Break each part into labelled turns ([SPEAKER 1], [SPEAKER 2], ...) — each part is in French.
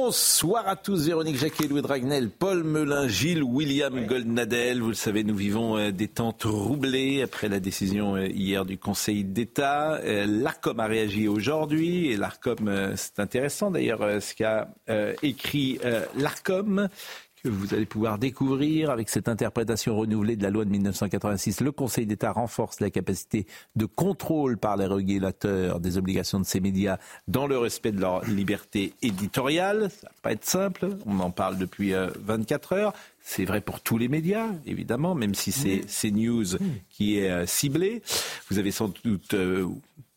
[SPEAKER 1] Bonsoir à tous, Véronique Jacquet, Louis Dragnel, Paul Melun, Gilles, William Goldnadel. Vous le savez, nous vivons euh, des temps troublés après la décision euh, hier du Conseil d'État. Euh, L'ARCOM a réagi aujourd'hui et l'ARCOM, c'est intéressant d'ailleurs ce qu'a écrit l'ARCOM que vous allez pouvoir découvrir avec cette interprétation renouvelée de la loi de 1986. Le Conseil d'État renforce la capacité de contrôle par les régulateurs des obligations de ces médias dans le respect de leur liberté éditoriale. Ça va pas être simple, on en parle depuis 24 heures. C'est vrai pour tous les médias, évidemment, même si c'est CNews qui est euh, ciblé. Vous avez sans doute euh,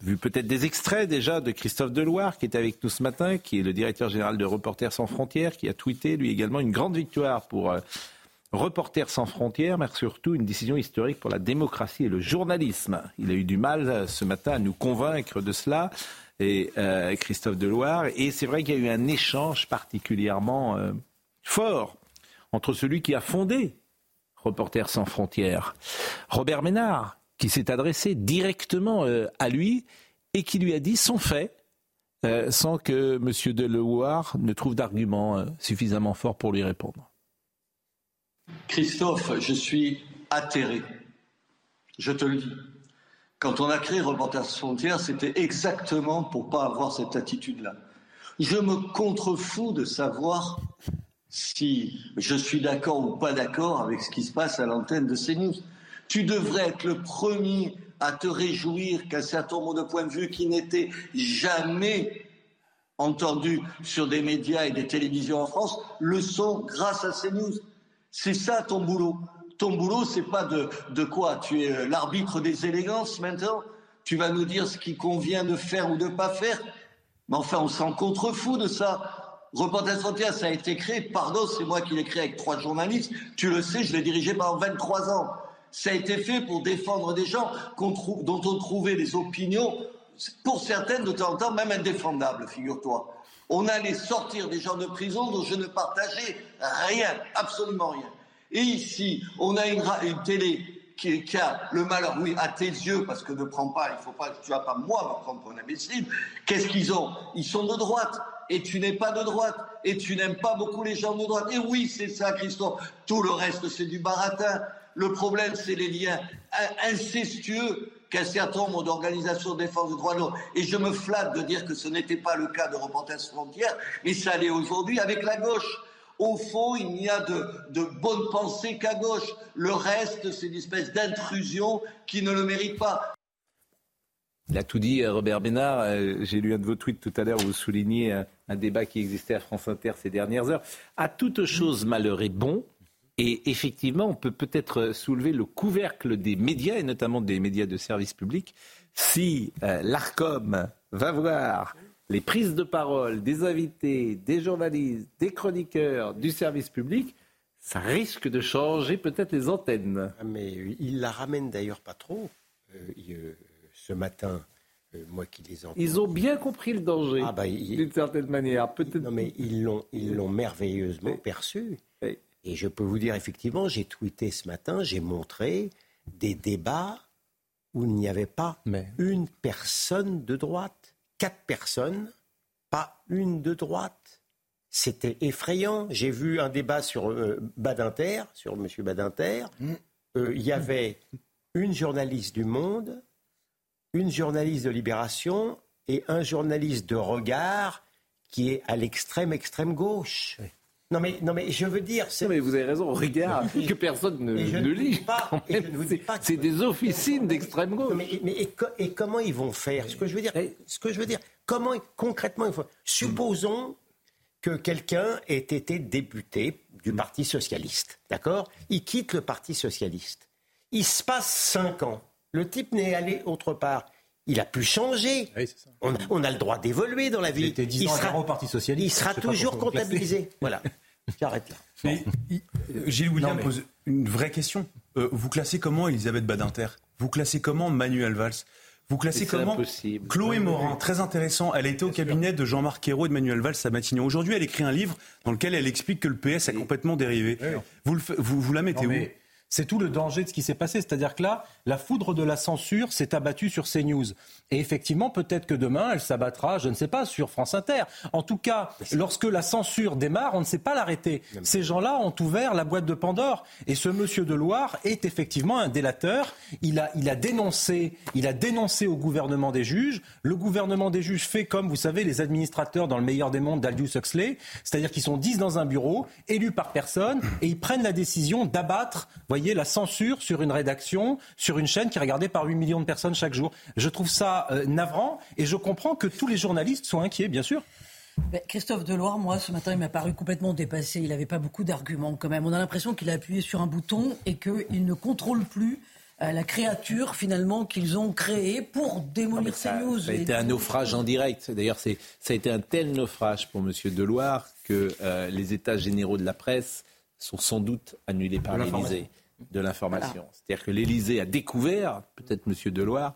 [SPEAKER 1] vu peut-être des extraits déjà de Christophe Deloire, qui est avec nous ce matin, qui est le directeur général de Reporters sans frontières, qui a tweeté, lui également, une grande victoire pour euh, Reporters sans frontières, mais surtout une décision historique pour la démocratie et le journalisme. Il a eu du mal ce matin à nous convaincre de cela, et Christophe Deloire. Et c'est vrai qu'il y a eu un échange particulièrement fort entre celui qui a fondé Reporters sans frontières, Robert Ménard, qui s'est adressé directement euh, à lui et qui lui a dit son fait, euh, sans que M. Deloire ne trouve d'arguments euh, suffisamment forts pour lui répondre.
[SPEAKER 2] Christophe, je suis atterré. Je te le dis. Quand on a créé Reporters frontières, c'était exactement pour pas avoir cette attitude-là. Je me contrefous de savoir si je suis d'accord ou pas d'accord avec ce qui se passe à l'antenne de CNews. Tu devrais être le premier à te réjouir qu'un certain nombre de points de vue qui n'étaient jamais entendus sur des médias et des télévisions en France le sont grâce à CNews. C'est ça ton boulot. Ton boulot, c'est pas de, de quoi Tu es l'arbitre des élégances maintenant Tu vas nous dire ce qui convient de faire ou de pas faire Mais enfin, on s'en contrefou de ça. Reporters Frontières, ça a été créé, pardon, c'est moi qui l'ai créé avec trois journalistes, tu le sais, je l'ai dirigé pendant 23 ans. Ça a été fait pour défendre des gens dont on trouvait les opinions, pour certaines de temps en temps, même indéfendables, figure-toi. On allait sortir des gens de prison dont je ne partageais rien, absolument rien. Et ici, on a une, télé qui, qui, a le malheur, oui, à tes yeux, parce que ne prends pas, il faut pas, tu vas pas moi me prendre pour un imbécile. Qu'est-ce qu'ils ont? Ils sont de droite et tu n'es pas de droite, et tu n'aimes pas beaucoup les gens de droite. Et oui, c'est ça, Christophe. Tout le reste, c'est du baratin. Le problème, c'est les liens incestueux qu'un certain nombre d'organisations de défense des droits de l'homme, et je me flatte de dire que ce n'était pas le cas de Reporters Frontières, mais ça l'est aujourd'hui avec la gauche. Au fond, il n'y a de, de bonne pensée qu'à gauche. Le reste, c'est une espèce d'intrusion qui ne le mérite pas.
[SPEAKER 1] Il a tout dit, euh, Robert Bénard. Euh, j'ai lu un de vos tweets tout à l'heure où vous soulignez un, un, débat qui existait à France Inter ces dernières heures. À toute chose, malheur est bon. Et effectivement, on peut peut-être soulever le couvercle des médias, et notamment des médias de service public, si euh, l'ARCOM va voir les prises de parole des invités, des journalistes, des chroniqueurs du service public, ça risque de changer peut-être les antennes.
[SPEAKER 3] Ah, mais il la ramène d'ailleurs pas trop. Euh, il, ce matin, euh, moi qui les entends.
[SPEAKER 1] Ils ont bien compris le danger, ah bah, d'une certaine manière. Peut-être.
[SPEAKER 3] Non, mais ils l'ont, ils l'ont merveilleusement perçu. Et je peux vous dire, effectivement, j'ai tweeté ce matin, j'ai montré des débats où il n'y avait pas mais... une personne de droite. Quatre personnes, pas une de droite. C'était effrayant. J'ai vu un débat sur euh, Badinter, sur M. Badinter. Mm. Euh, il y avait une journaliste du Monde, une journaliste de Libération et un journaliste de regard qui est à l'extrême extrême gauche. Oui. Non mais, non mais je veux dire...
[SPEAKER 1] Non mais vous avez raison, regard que personne ne, ne lit. C'est des officines d'extrême gauche.
[SPEAKER 3] Mais, mais et, et, comment ils vont faire? Ce que je veux dire, ce que je veux dire comment concrètement il faut... Supposons que quelqu'un ait été député du Parti socialiste, d'accord? Il quitte le Parti socialiste. Il se passe cinq ans. Le type n'est allé autre part. Il a pu changer. on, a, le droit d'évoluer dans la vie.
[SPEAKER 4] Il, sera, au Parti socialiste.
[SPEAKER 3] Il sera toujours comptabilisé. voilà. J'arrête là.
[SPEAKER 5] Mais, Gilles William pose une vraie question. Euh, vous classez comment Elisabeth Badinter? Vous classez comment Manuel Valls? Vous classez comment Chloé Morin, très intéressant. Elle a été au cabinet de Jean-Marc Ayrault et de Manuel Valls à Matignon. Aujourd'hui, elle écrit un livre dans lequel elle explique que le PS a complètement dérivé. Vous, vous, vous, la mettez où?
[SPEAKER 4] C'est tout le danger de ce qui s'est passé. C'est-à-dire que là, la foudre de la censure s'est abattue sur CNews. Et effectivement, peut-être que demain, elle s'abattra, je ne sais pas, sur France Inter. En tout cas, lorsque la censure démarre, on ne sait pas l'arrêter. Ces gens-là ont ouvert la boîte de Pandore. Et ce monsieur de Loire est effectivement un délateur. Il a, il a dénoncé, il a dénoncé au gouvernement des juges. Le gouvernement des juges fait comme, vous savez, les administrateurs dans le meilleur des mondes d'Aldous Huxley. C'est-à-dire qu'ils sont dix dans un bureau, élus par personne, et ils prennent la décision d'abattre, la censure sur une rédaction, sur une chaîne qui est regardée par 8 millions de personnes chaque jour. Je trouve ça euh, navrant et je comprends que tous les journalistes soient inquiets, bien sûr.
[SPEAKER 6] Christophe Deloire, moi, ce matin, il m'a paru complètement dépassé. Il n'avait pas beaucoup d'arguments quand même. On a l'impression qu'il a appuyé sur un bouton et qu'il ne contrôle plus euh, la créature finalement qu'ils ont créée pour démolir ces news.
[SPEAKER 1] Ça a été un naufrage en direct. D'ailleurs, ça a été un tel naufrage pour M. Deloire que euh, les états généraux de la presse sont sans doute annulés par l'Élysée de l'information. C'est-à-dire que l'Élysée a découvert, peut-être M. Deloire,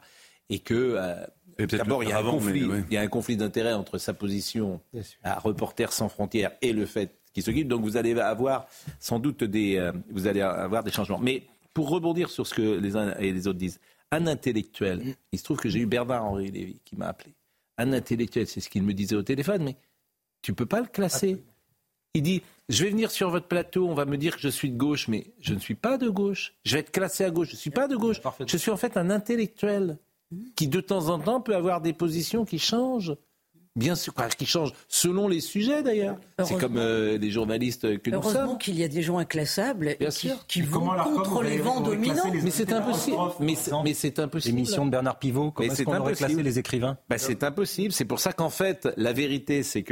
[SPEAKER 1] et que euh, d'abord il y a un conflit, il y a un conflit d'intérêts entre sa position à Reporters sans frontières et le fait qu'il s'occupe. Donc vous allez avoir sans doute des, euh, vous allez avoir des changements. Mais pour rebondir sur ce que les uns et les autres disent, un intellectuel, il se trouve que j'ai eu Bernard Henri Lévy qui m'a appelé. Un intellectuel, c'est ce qu'il me disait au téléphone, mais tu peux pas le classer. Il dit je vais venir sur votre plateau, on va me dire que je suis de gauche, mais je ne suis pas de gauche. Je vais être classé à gauche, je ne suis pas de gauche. Je suis en fait un intellectuel qui de temps en temps peut avoir des positions qui changent. Bien sûr, qui changent selon les sujets d'ailleurs. C'est comme euh, les journalistes que nous sommes.
[SPEAKER 6] Heureusement qu'il y a des gens inclassables Bien qui, qui vont contre les vents dominants.
[SPEAKER 1] Mais c'est impossible. Mais c'est impossible.
[SPEAKER 4] L'émission de Bernard Pivot, comment est-ce qu'on aurait classé les écrivains?
[SPEAKER 1] Ben, C'est impossible. C'est pour ça qu'en fait, la vérité, c'est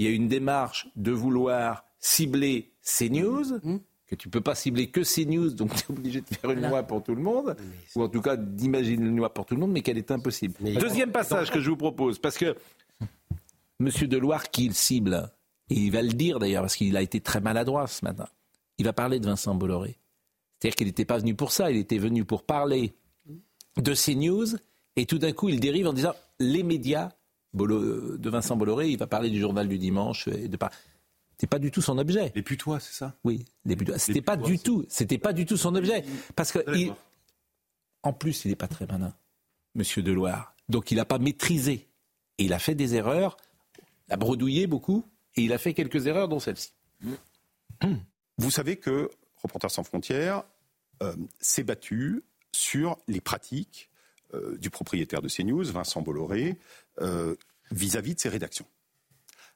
[SPEAKER 1] qu'il y a une démarche de vouloir cibler CNews, mmh. que tu peux pas cibler que CNews, donc tu es obligé de faire une loi pour tout le monde, ou en tout cas d'imaginer une loi pour tout le monde, mais qu'elle est impossible. Deuxième passage que je vous propose, parce que M. Deloire, qui il cible, et il va le dire d'ailleurs, parce qu'il a été très maladroit ce matin, il va parler de Vincent Bolloré. C'est-à-dire qu'il n'était pas venu pour ça, il était venu pour parler de CNews, et tout d'un coup, il dérive en disant les médias de Vincent Bolloré, il va parler du journal du dimanche, et de c'était pas du tout son objet.
[SPEAKER 5] Les putois, c'est ça?
[SPEAKER 1] Oui, les putois. C'était pas du tout. C'était pas du tout son objet. Parce que en plus, il n'est pas très malin, Monsieur Deloire. Donc, il n'a pas maîtrisé. Et il a fait des erreurs, il a bredouillé beaucoup, et il a fait quelques erreurs, dont celle-ci.
[SPEAKER 7] Vous savez que Reporters sans frontières euh, s'est battu sur les pratiques euh, du propriétaire de CNews, Vincent Bolloré, euh, vis-à-vis de ses rédactions.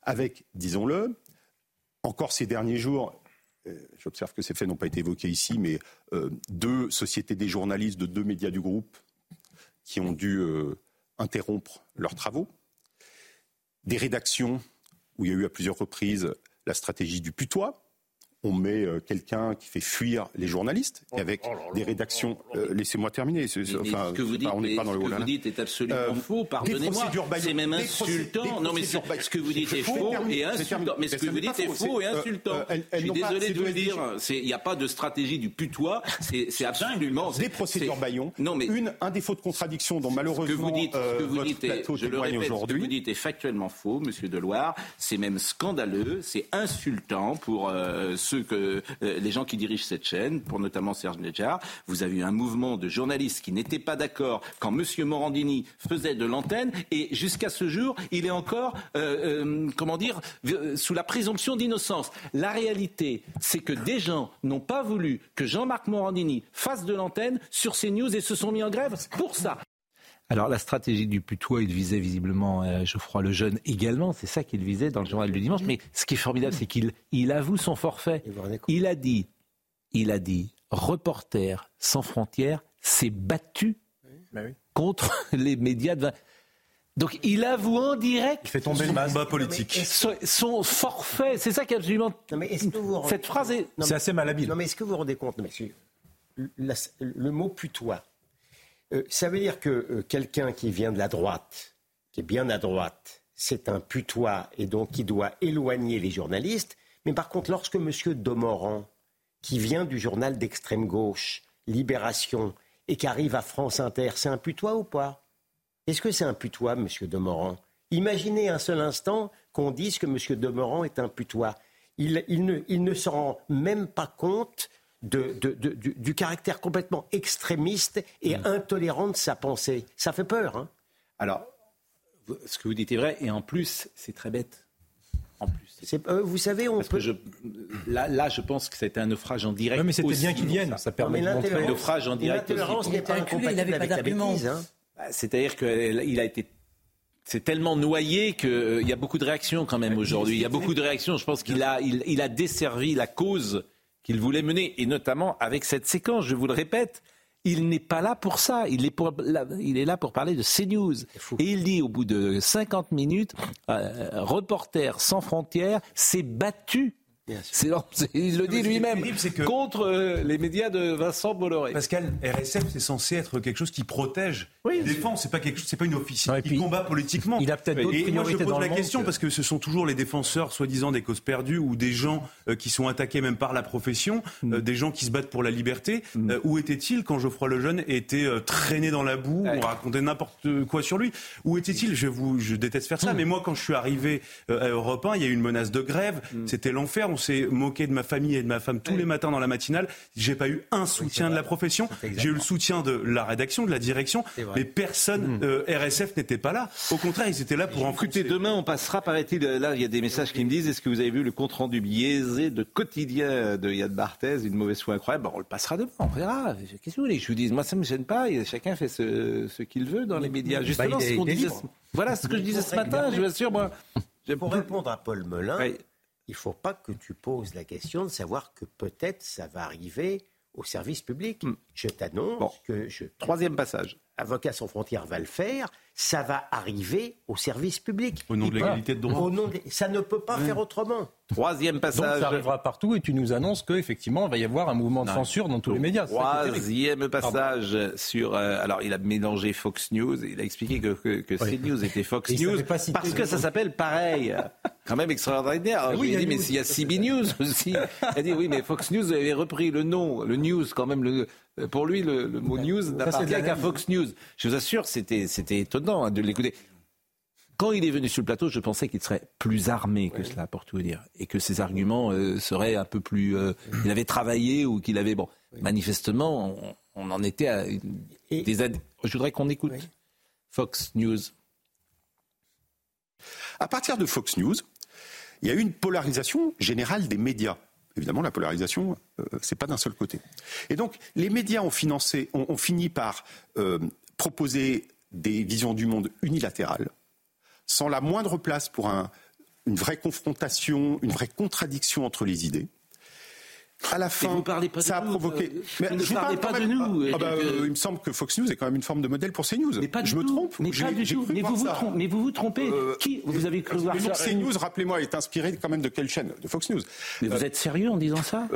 [SPEAKER 7] Avec, disons-le, encore ces derniers jours, euh, j'observe que ces faits n'ont pas été évoqués ici, mais deux sociétés des journalistes de deux médias du groupe qui ont dû interrompre leurs travaux, des rédactions où il y a eu à plusieurs reprises la stratégie du putois, on met euh, quelqu'un qui fait fuir les journalistes, oh, avec oh des rédactions. Euh, laissez-moi terminer.
[SPEAKER 1] Enfin, ce que vous dites, on n'est pas dans le Ce que vous dites est absolument euh, faux. Pardonnez-moi. C'est même insultant. Non, mais ce que vous dites est faux et insultant. Mais ce que vous dites est faux et insultant. Je suis désolé de vous le dire. Il n'y a pas de stratégie du putois. C'est absolument.
[SPEAKER 7] Des procédures Bayon. Non, mais une un défaut de contradiction dont malheureusement ce que vous dites, ce que vous dites je le répète, ce que
[SPEAKER 1] vous dites est factuellement faux, Monsieur Deloire. C'est même scandaleux. C'est insultant pour ceux que euh, les gens qui dirigent cette chaîne, pour notamment Serge Nedjar, vous avez eu un mouvement de journalistes qui n'étaient pas d'accord quand M. Morandini faisait de l'antenne, et jusqu'à ce jour, il est encore, euh, euh, comment dire, sous la présomption d'innocence. La réalité, c'est que des gens n'ont pas voulu que Jean-Marc Morandini fasse de l'antenne sur CNews et se sont mis en grève pour ça. Alors la stratégie du putois, il visait visiblement euh, Geoffroy Lejeune également, c'est ça qu'il visait dans le journal du dimanche. Mais ce qui est formidable, c'est qu'il il avoue son forfait. Il a dit, il a dit, reporter sans frontières s'est battu bah contre les médias de... Donc il avoue en direct.
[SPEAKER 4] Il fait tomber le masque
[SPEAKER 1] politique. Son, forfait, c'est ça qui est absolument. Cette phrase est.
[SPEAKER 4] C'est assez malhabile.
[SPEAKER 3] Non mais est-ce que vous vous rendez compte le mot putois ça veut dire que quelqu'un qui vient de la droite, qui est bien à droite, c'est un putois et donc qui doit éloigner les journalistes. Mais par contre, lorsque M. Domoran, qui vient du journal d'extrême gauche, Libération, et qui arrive à France Inter, c'est un putois ou pas? Est-ce que c'est un putois, M. Demorand Imaginez un seul instant qu'on dise que M. Demorand est un putois. Il, ne, il se rend même pas compte du, caractère complètement extrémiste et mm. intolérant de sa pensée. Ça fait peur. Hein
[SPEAKER 1] Alors, ce que vous dites est vrai, et en plus, c'est très bête. En plus.
[SPEAKER 3] Euh, vous savez, on peut...
[SPEAKER 1] je, là, là, je pense que c'était un naufrage en direct.
[SPEAKER 4] Oui, mais c'était bien qu'il vienne. Ça permet de montrer un
[SPEAKER 1] naufrage en direct.
[SPEAKER 6] L'intolérance n'est pas incompatible avec la bêtise. Hein.
[SPEAKER 1] Bah, c'est-à-dire qu'il a été c'est tellement noyé qu'il euh, y a beaucoup de réactions quand même aujourd'hui. Il y a beaucoup de réactions. Je pense qu'il a, il, a desservi la cause qu'il voulait mener, et notamment avec cette séquence, je vous le répète. Il n'est pas là pour ça. Il est, pour, il est là pour parler de CNews. Et il dit au bout de 50 minutes, euh, Reporter sans frontières s'est battu il le dit lui-même contre euh, les médias de Vincent Bolloré.
[SPEAKER 5] Pascal, RSF c'est censé être quelque chose qui protège, oui, qui défend. C'est pas quelque chose, c'est pas une officielle qui combat politiquement.
[SPEAKER 4] Il a peut-être d'autres
[SPEAKER 5] Et
[SPEAKER 4] moi
[SPEAKER 5] je pose la question parce que ce sont toujours les défenseurs, soi-disant des causes perdues ou des gens euh, qui sont attaqués même par la profession, mm. euh, des gens qui se battent pour la liberté. Mm. où était-il quand Geoffroy Lejeune était traîné dans la boue, on racontait n'importe quoi sur lui? Où était-il Je vous, je déteste faire ça, mm. mais moi quand je suis arrivé à Europe 1, il y a eu une menace de grève, c'était l'enfer on s'est moqué de ma famille et de ma femme tous les matins dans la matinale. J'ai pas eu un soutien de la profession. J'ai eu le soutien de la rédaction, de la direction, mais personne, hmm. euh, RSF n'était pas là. Au contraire, ils étaient là pour en
[SPEAKER 1] Écoutez, demain, on passera, paraît-il, là, il y a des messages qui me disent, est-ce que vous avez vu le compte-rendu biaisé de quotidien de Yann Barthez, une mauvaise foi incroyable? On le passera demain, on verra. Qu'est-ce que vous voulez? Je vous dis Moi, ça ne me gêne pas. Chacun fait ce, qu'il veut dans les médias. Bah, Justement, ce qu'on disait, voilà ce que je disais ce matin, je vous assure, moi.
[SPEAKER 3] Pour répondre à Paul Melun, il ne faut pas que tu poses la question de savoir que peut-être ça va arriver au service public. Hmm. Je t'annonce que je...
[SPEAKER 1] Troisième passage.
[SPEAKER 3] Avocats sans frontières va le faire, ça va arriver au service public.
[SPEAKER 5] Au nom de l'égalité de droit.
[SPEAKER 3] Ça ne peut pas faire autrement.
[SPEAKER 1] Troisième passage.
[SPEAKER 4] Donc ça arrivera partout et tu nous annonces qu'effectivement, il va y avoir un mouvement de censure dans tous les médias.
[SPEAKER 1] Troisième passage sur... Euh, alors, il a mélangé Fox News, il a expliqué que, que, CNews était Fox News parce que ça s'appelle pareil. Quand même extraordinaire. oui, il a dit, mais s'il y a CB News aussi. Il a dit, oui, mais Fox News avait repris le nom, le news quand même, le, pour lui, le, mot news n'appartient qu'à Fox News. Je vous assure, c'était étonnant hein, de l'écouter. Quand il est venu sur le plateau, je pensais qu'il serait plus armé que cela, pour tout dire, et que ses arguments euh, seraient un peu plus. Euh, il avait travaillé ou qu'il avait. Bon, manifestement, on, en était à des. Je voudrais qu'on écoute Fox News.
[SPEAKER 7] À partir de Fox News, il y a eu une polarisation générale des médias. Évidemment, la polarisation, euh, c'est pas d'un seul côté. Et donc, les médias ont, financé, ont, fini par euh, proposer des visions du monde unilatérales, sans la moindre place pour une vraie confrontation, une vraie contradiction entre les idées à la fin, ça a provoqué.
[SPEAKER 1] Euh, mais je ne parle pas de nous.
[SPEAKER 7] Ah bah, euh, il me semble que Fox News est quand même une forme de modèle pour CNews.
[SPEAKER 1] Mais pas
[SPEAKER 7] je me trompe.
[SPEAKER 1] Mais pas du tout. Mais vous vous, trompez, mais vous vous trompez. Euh, Qui vous avez cru voir
[SPEAKER 7] ça CNews, rappelez-moi, est inspiré quand même de quelle chaîne? De Fox News.
[SPEAKER 1] Mais vous êtes sérieux en disant ça?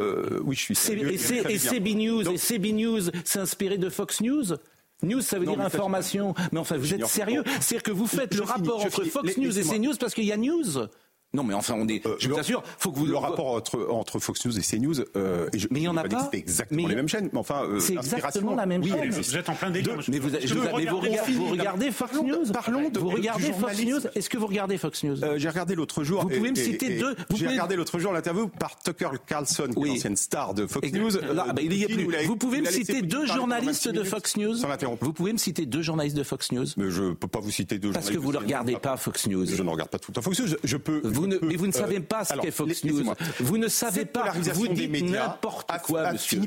[SPEAKER 7] Oui, je suis sérieux.
[SPEAKER 1] Et CB News, et CB News, c'est inspiré de Fox News? News, ça veut dire information. Mais enfin, vous êtes sérieux. C'est-à-dire que vous faites le rapport entre Fox News et CNews parce qu'il y a News non, mais enfin, on est. Euh, je vous assure, faut que vous.
[SPEAKER 7] Le rapport entre, entre Fox News et CNews.
[SPEAKER 1] Euh, et je, mais il y en a pas.
[SPEAKER 7] C'est exactement les mêmes chaînes. Mais enfin,
[SPEAKER 1] euh, c'est exactement la même chaîne.
[SPEAKER 5] Vous êtes en plein délire.
[SPEAKER 1] Mais vous, vous, regardez, Fox News. Parlons de. Vous regardez Fox News. Est-ce que vous regardez Fox News
[SPEAKER 7] euh, J'ai regardé l'autre jour.
[SPEAKER 1] Vous pouvez me citer deux.
[SPEAKER 7] J'ai regardé l'autre jour l'interview par Tucker Carlson, qui est l'ancienne star de Fox News.
[SPEAKER 1] Bah, il y est plus. Vous pouvez me citer deux journalistes de Fox News. Vous pouvez me citer deux journalistes de Fox News.
[SPEAKER 7] Mais je peux pas vous citer deux.
[SPEAKER 1] Parce que vous ne regardez pas Fox News.
[SPEAKER 7] Je ne regarde pas tout le temps Fox News. Je peux.
[SPEAKER 1] Mais vous ne savez pas ce qu'est Fox News. Vous ne savez pas. Vous dites n'importe quoi, monsieur.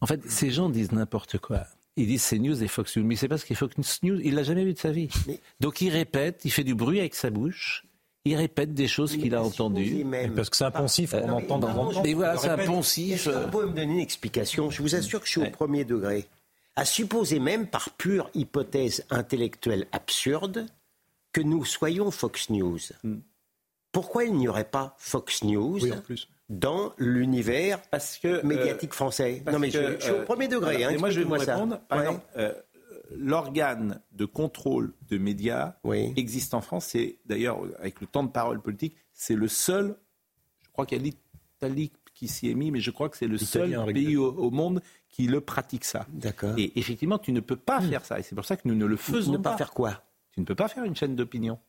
[SPEAKER 1] En fait, ces gens disent n'importe quoi. Ils disent c'est News et Fox News. Mais c'est pas ce qu'est Fox News. Il l'a jamais vu de sa vie. Donc il répète, il fait du bruit avec sa bouche. Il répète des choses qu'il a entendues.
[SPEAKER 4] Parce que c'est un poncif qu'on entend dans
[SPEAKER 1] Mais voilà, c'est un poncif.
[SPEAKER 3] Vous pouvez me donner une explication? Je vous assure que je suis au premier degré. À supposer même par pure hypothèse intellectuelle absurde que nous soyons Fox News. Hmm pourquoi il n'y aurait pas Fox News dans l'univers
[SPEAKER 1] euh,
[SPEAKER 3] médiatique français?
[SPEAKER 1] Non, mais je, suis au
[SPEAKER 3] premier degré.
[SPEAKER 1] Hein, moi, je vais vous répondre. Euh, l'organe de contrôle de médias existe en France. C'est d'ailleurs, avec le temps de parole politique, c'est le seul, je crois qu'il y a l'Italie qui s'y est mis, mais je crois que c'est le seul pays au, monde qui le pratique ça.
[SPEAKER 3] D'accord.
[SPEAKER 1] Et effectivement, tu ne peux pas hmm. faire ça. Et c'est pour ça que nous ne le faisons ne
[SPEAKER 3] pas. faire quoi?
[SPEAKER 1] Tu ne peux pas faire une chaîne d'opinion.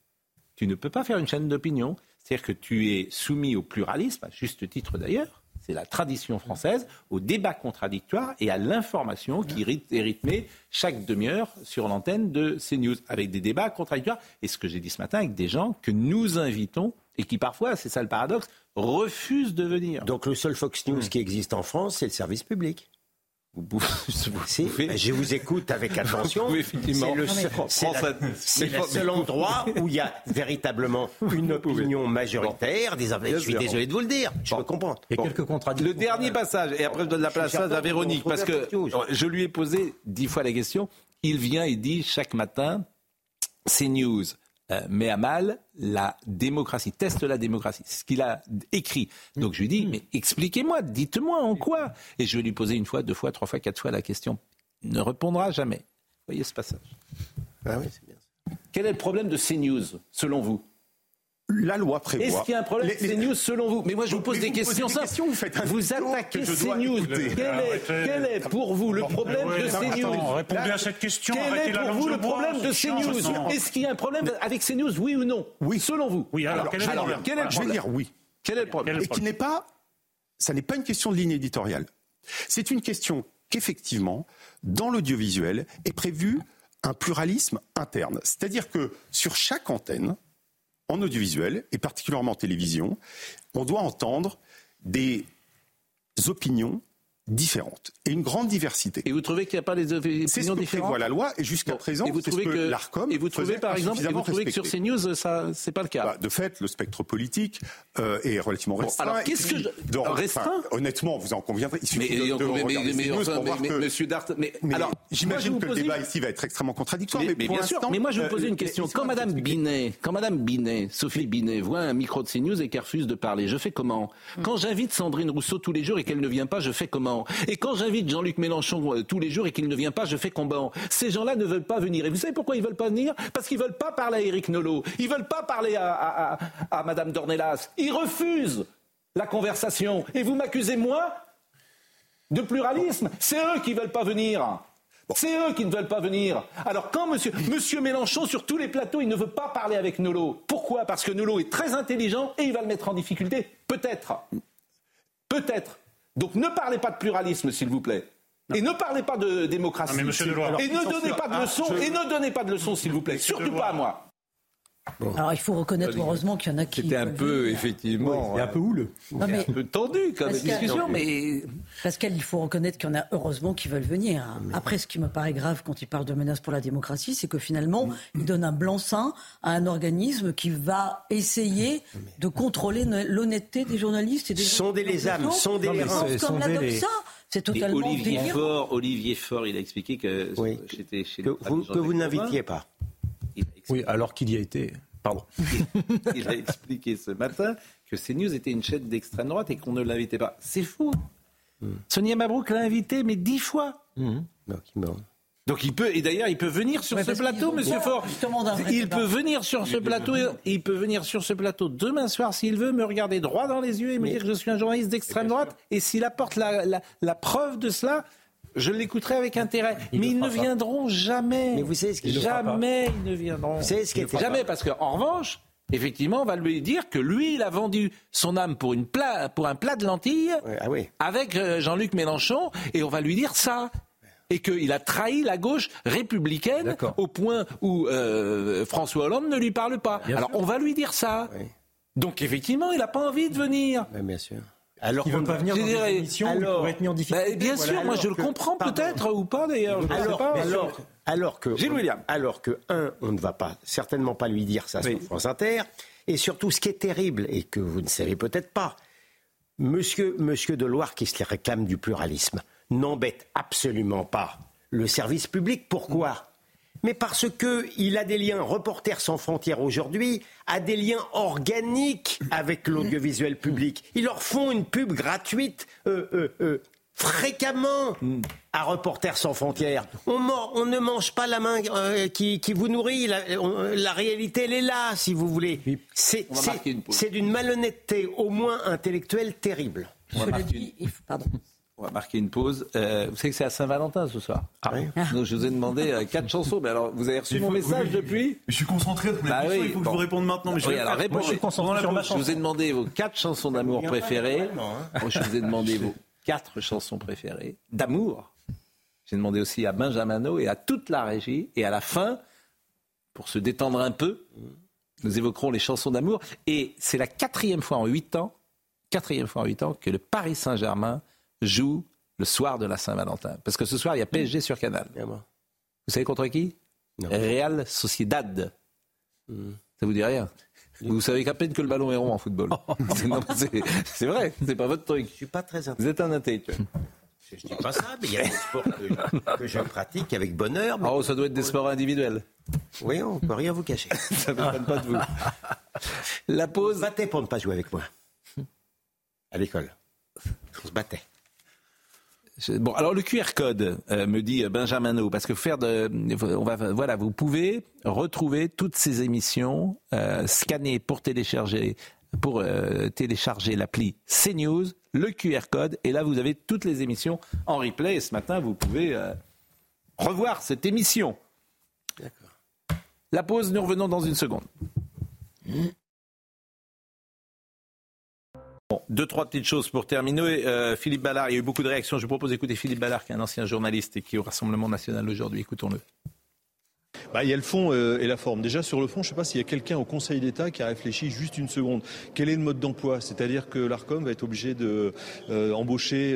[SPEAKER 1] Tu ne peux pas faire une chaîne d'opinion. C'est-à-dire que tu es soumis au pluralisme, à juste titre d'ailleurs, c'est la tradition française, au débat contradictoire et à l'information qui est rythmée chaque demi-heure sur l'antenne de CNews, avec des débats contradictoires. Et ce que j'ai dit ce matin, avec des gens que nous invitons et qui parfois, c'est ça le paradoxe, refusent de venir.
[SPEAKER 3] Donc le seul Fox News qui existe en France, c'est le service public. Vous je vous écoute avec attention. C'est le, seul endroit où il y a véritablement une opinion majoritaire. Des... Je suis désolé de vous le dire. Je comprends.
[SPEAKER 1] Il y a quelques contradictions. Le dernier passage, et après je donne la place à Véronique, parce que je lui ai posé dix fois la question. Il vient et dit chaque matin, c'est news euh, met à mal la démocratie, teste la démocratie. Ce qu'il a écrit. Donc je lui dis, mais expliquez-moi, dites-moi en quoi. Et je vais lui poser une fois, deux fois, trois fois, quatre fois la question. Il ne répondra jamais. Voyez ce passage.
[SPEAKER 3] Ah oui, c'est bien.
[SPEAKER 1] Quel est le problème de CNews, selon vous?
[SPEAKER 7] La loi prévoit.
[SPEAKER 1] Est-ce qu'il y a un problème avec CNews selon vous? Mais moi je vous pose des questions simples. Vous, attaquez CNews. Quel est, pour vous le problème de CNews
[SPEAKER 5] Répondez à cette question.
[SPEAKER 1] Quel est pour vous le problème de CNews Est-ce qu'il y a un problème avec CNews, oui ou non? Oui. Selon vous
[SPEAKER 5] Oui, alors, quel est le problème?
[SPEAKER 7] Je vais dire oui.
[SPEAKER 1] Quel est le problème?
[SPEAKER 7] Et qui n'est pas. Ça n'est pas une question de ligne éditoriale. C'est une question qu'effectivement, dans l'audiovisuel, est prévu un pluralisme interne. C'est-à-dire que sur chaque antenne, en audiovisuel, et particulièrement en télévision, on doit entendre des opinions différentes et une grande diversité.
[SPEAKER 1] Et vous trouvez qu'il n'y a pas des opinions
[SPEAKER 7] C'est ce que prévoit la loi et jusqu'à présent,
[SPEAKER 1] et vous trouvez que, l'Arcom
[SPEAKER 7] et
[SPEAKER 1] vous trouvez par exemple, et vous trouvez que sur CNews ça c'est pas le cas. Bah,
[SPEAKER 7] de fait, le spectre politique euh, est relativement restreint.
[SPEAKER 1] alors qu'est-ce que je... restreint
[SPEAKER 7] Honnêtement, vous en conviendrez.
[SPEAKER 1] Il suffit mais, de, de mais, mais, mais, que... Monsieur Dart, mais, alors
[SPEAKER 7] j'imagine que le débat ici va être extrêmement contradictoire. Mais,
[SPEAKER 1] bien sûr. Mais moi je vous poser une euh, question. Quand Madame Binet, quand Madame Binet, Sophie Binet voit un micro de CNews et qu'elle refuse de parler, je fais comment? Quand j'invite Sandrine Rousseau tous les jours et qu'elle ne vient pas, je fais comment? Et quand j'invite Jean-Luc Mélenchon euh, tous les jours et qu'il ne vient pas, je fais combat. Ces gens-là ne veulent pas venir. Et vous savez pourquoi ils veulent pas venir? Parce qu'ils veulent pas parler à Éric Nolot. Ils veulent pas parler à, à, à, Madame Dornelas. Ils refusent la conversation. Et vous m'accusez, moi, de pluralisme. C'est eux qui veulent pas venir. C'est eux qui ne veulent pas venir. Alors quand monsieur, monsieur Mélenchon, sur tous les plateaux, il ne veut pas parler avec Nolot. Pourquoi? Parce que Nolot est très intelligent et il va le mettre en difficulté. Peut-être. Peut-être. Donc ne parlez pas de pluralisme, s'il vous plaît. Et ne parlez pas de démocratie. et ne donnez pas de leçons, et ne donnez pas de leçons, s'il vous plaît. Surtout pas à moi.
[SPEAKER 6] Alors il faut reconnaître heureusement qu'il y en a qui.
[SPEAKER 1] C'était un peu, effectivement.
[SPEAKER 4] un peu houleux.
[SPEAKER 1] un peu tendu comme discussion, mais.
[SPEAKER 6] Pascal, il faut reconnaître qu'il y en a heureusement qui veulent venir. Après, ce qui me paraît grave quand il parle de menace pour la démocratie, c'est que finalement, il donne un blanc-seing à un organisme qui va essayer de contrôler l'honnêteté des journalistes et des.
[SPEAKER 3] Sondez les âmes, sondez les reins.
[SPEAKER 6] Comme ça. C'est totalement
[SPEAKER 1] Olivier Faure, Olivier Faure, il a expliqué que j'étais chez
[SPEAKER 3] que vous, que vous n'invitiez pas.
[SPEAKER 4] Oui, alors qu'il y a été. Pardon.
[SPEAKER 1] il a expliqué ce matin que CNews était une chaîne d'extrême droite et qu'on ne l'invitait pas. C'est fou. Hmm. Sonia Mabrouk l'a invité, mais dix fois. Hmm. Donc, il peut, et d'ailleurs, il peut venir sur ce plateau, Monsieur Faure. Il peut venir sur ce plateau, il peut venir sur ce plateau demain soir s'il veut, me regarder droit dans les yeux et me dire que je suis un journaliste d'extrême droite. Et s'il apporte la preuve de cela, je l'écouterai avec intérêt. mais ils ne viendront jamais.
[SPEAKER 3] Mais vous savez ce qu'il
[SPEAKER 1] Jamais ils ne viendront. Vous savez ce qu'il Jamais, parce qu'en revanche, effectivement, on va lui dire que lui, il a vendu son âme pour, une plat, pour un plat de lentilles
[SPEAKER 3] ah oui.
[SPEAKER 1] avec euh, Jean-Luc Mélenchon, et on va lui dire ça. Et qu'il a trahi la gauche républicaine au point où euh, François Hollande ne lui parle pas. Alors on va lui dire ça. Donc effectivement, il n'a pas envie de venir.
[SPEAKER 3] bien sûr.
[SPEAKER 4] Alors, il ne veut pas venir dans des émissions alors, où il être mis en difficulté.
[SPEAKER 1] Bah, bien sûr, moi je le comprends peut-être ou pas d'ailleurs.
[SPEAKER 3] Alors,
[SPEAKER 1] pas,
[SPEAKER 3] alors, alors, que,
[SPEAKER 1] Gilles William.
[SPEAKER 3] alors que un, on ne va pas certainement pas lui dire ça sur France Inter, et surtout ce qui est terrible et que vous ne savez peut-être pas, Monsieur, Monsieur Deloire qui se réclame du pluralisme n'embête absolument pas le service public. Pourquoi? Mais parce qu'il a des liens, Reporters sans frontières aujourd'hui a des liens organiques avec l'audiovisuel public. Ils leur font une pub gratuite. Euh, euh, euh, fréquemment mm. à Reporters sans frontières. On, on, ne mange pas la main euh, qui, vous nourrit. La, réalité, elle est là, si vous voulez. C'est d'une malhonnêteté, au moins intellectuelle, terrible.
[SPEAKER 1] Pardon. On va marquer une pause. Euh, vous savez que c'est à Saint-Valentin ce soir. Ah oui. je vous ai demandé euh, quatre chansons. Mais alors, vous avez reçu mon message depuis
[SPEAKER 5] Je suis concentré. Bah il faut que je vous réponde maintenant. Mais je,
[SPEAKER 1] oui, alors, je suis concentré sur ma chanson. Je vous ai demandé vos quatre chansons d'amour préférées. Hein. je vous ai demandé vos quatre chansons préférées d'amour. J'ai demandé aussi à Benjamino et à toute la régie. Et à la fin, pour se détendre un peu, nous évoquerons les chansons d'amour. Et c'est la quatrième fois en huit ans, quatrième fois en huit ans, que le Paris Saint-Germain joue le soir de la Saint-Valentin. Parce que ce soir, il y a PSG sur Canal. Vous savez contre qui? Real Sociedad. Hmm. Ça vous dit rien? Vous savez qu'à peine que le ballon est rond en football. c'est vrai, c'est pas votre truc.
[SPEAKER 3] Je suis pas très
[SPEAKER 1] Vous êtes un intellectuel.
[SPEAKER 3] Je ne dis pas ça, mais il y a des sports que, je pratique avec bonheur.
[SPEAKER 1] Oh, ça doit être des sports individuels.
[SPEAKER 3] Oui, on ne peut rien vous cacher.
[SPEAKER 1] ça ne m'étonne pas de vous. La pause.
[SPEAKER 3] On se battait pour ne pas jouer avec moi. À l'école. On se battait.
[SPEAKER 1] Bon, alors le QR code, euh, me dit Benjamin parce que faire de, on va, voilà, vous pouvez retrouver toutes ces émissions euh, scannées pour télécharger, pour euh, télécharger l'appli CNews, le QR code, et là vous avez toutes les émissions en replay. Et ce matin, vous pouvez revoir cette émission. D'accord. La pause, nous revenons dans une seconde. Deux, trois petites choses pour terminer. Euh, Philippe Ballard, il y a eu beaucoup de réactions. Je propose d'écouter Philippe Ballard, qui est un ancien journaliste et qui est au Rassemblement national aujourd'hui. Écoutons-le.
[SPEAKER 8] Bah, il y a le fond euh, et la forme. Déjà sur le fond, je ne sais pas s'il y a quelqu'un au Conseil d'État qui a réfléchi juste une seconde. Quel est le mode d'emploi? C'est-à-dire que l'Arcom va être obligé de euh, embaucher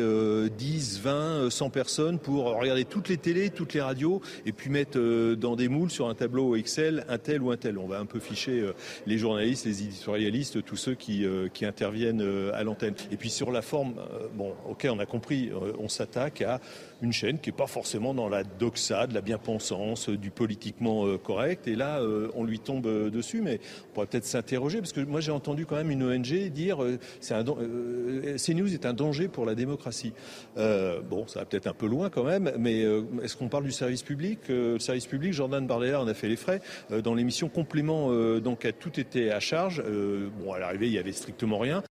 [SPEAKER 8] 10, 20, 100 personnes pour regarder toutes les télés, toutes les radios et puis mettre euh, dans des moules sur un tableau Excel un tel ou un tel. On va un peu ficher les journalistes, les éditorialistes, tous ceux qui, qui interviennent à l'antenne. Et puis sur la forme, bon, ok, on a compris, on s'attaque à une chaîne qui n'est pas forcément dans la doxa, de la bien-pensance, du politiquement euh, correct. Et là, euh, on lui tombe euh, dessus, mais on pourrait peut-être s'interroger, parce que moi j'ai entendu quand même une ONG dire c'est un CNews est un danger pour la démocratie. bon, ça va peut-être un peu loin quand même, mais est-ce qu'on parle du service public Le service public, Jordan Bardella en a fait les frais. dans l'émission Complément d'enquête, tout était à charge. bon, à l'arrivée, il y avait strictement rien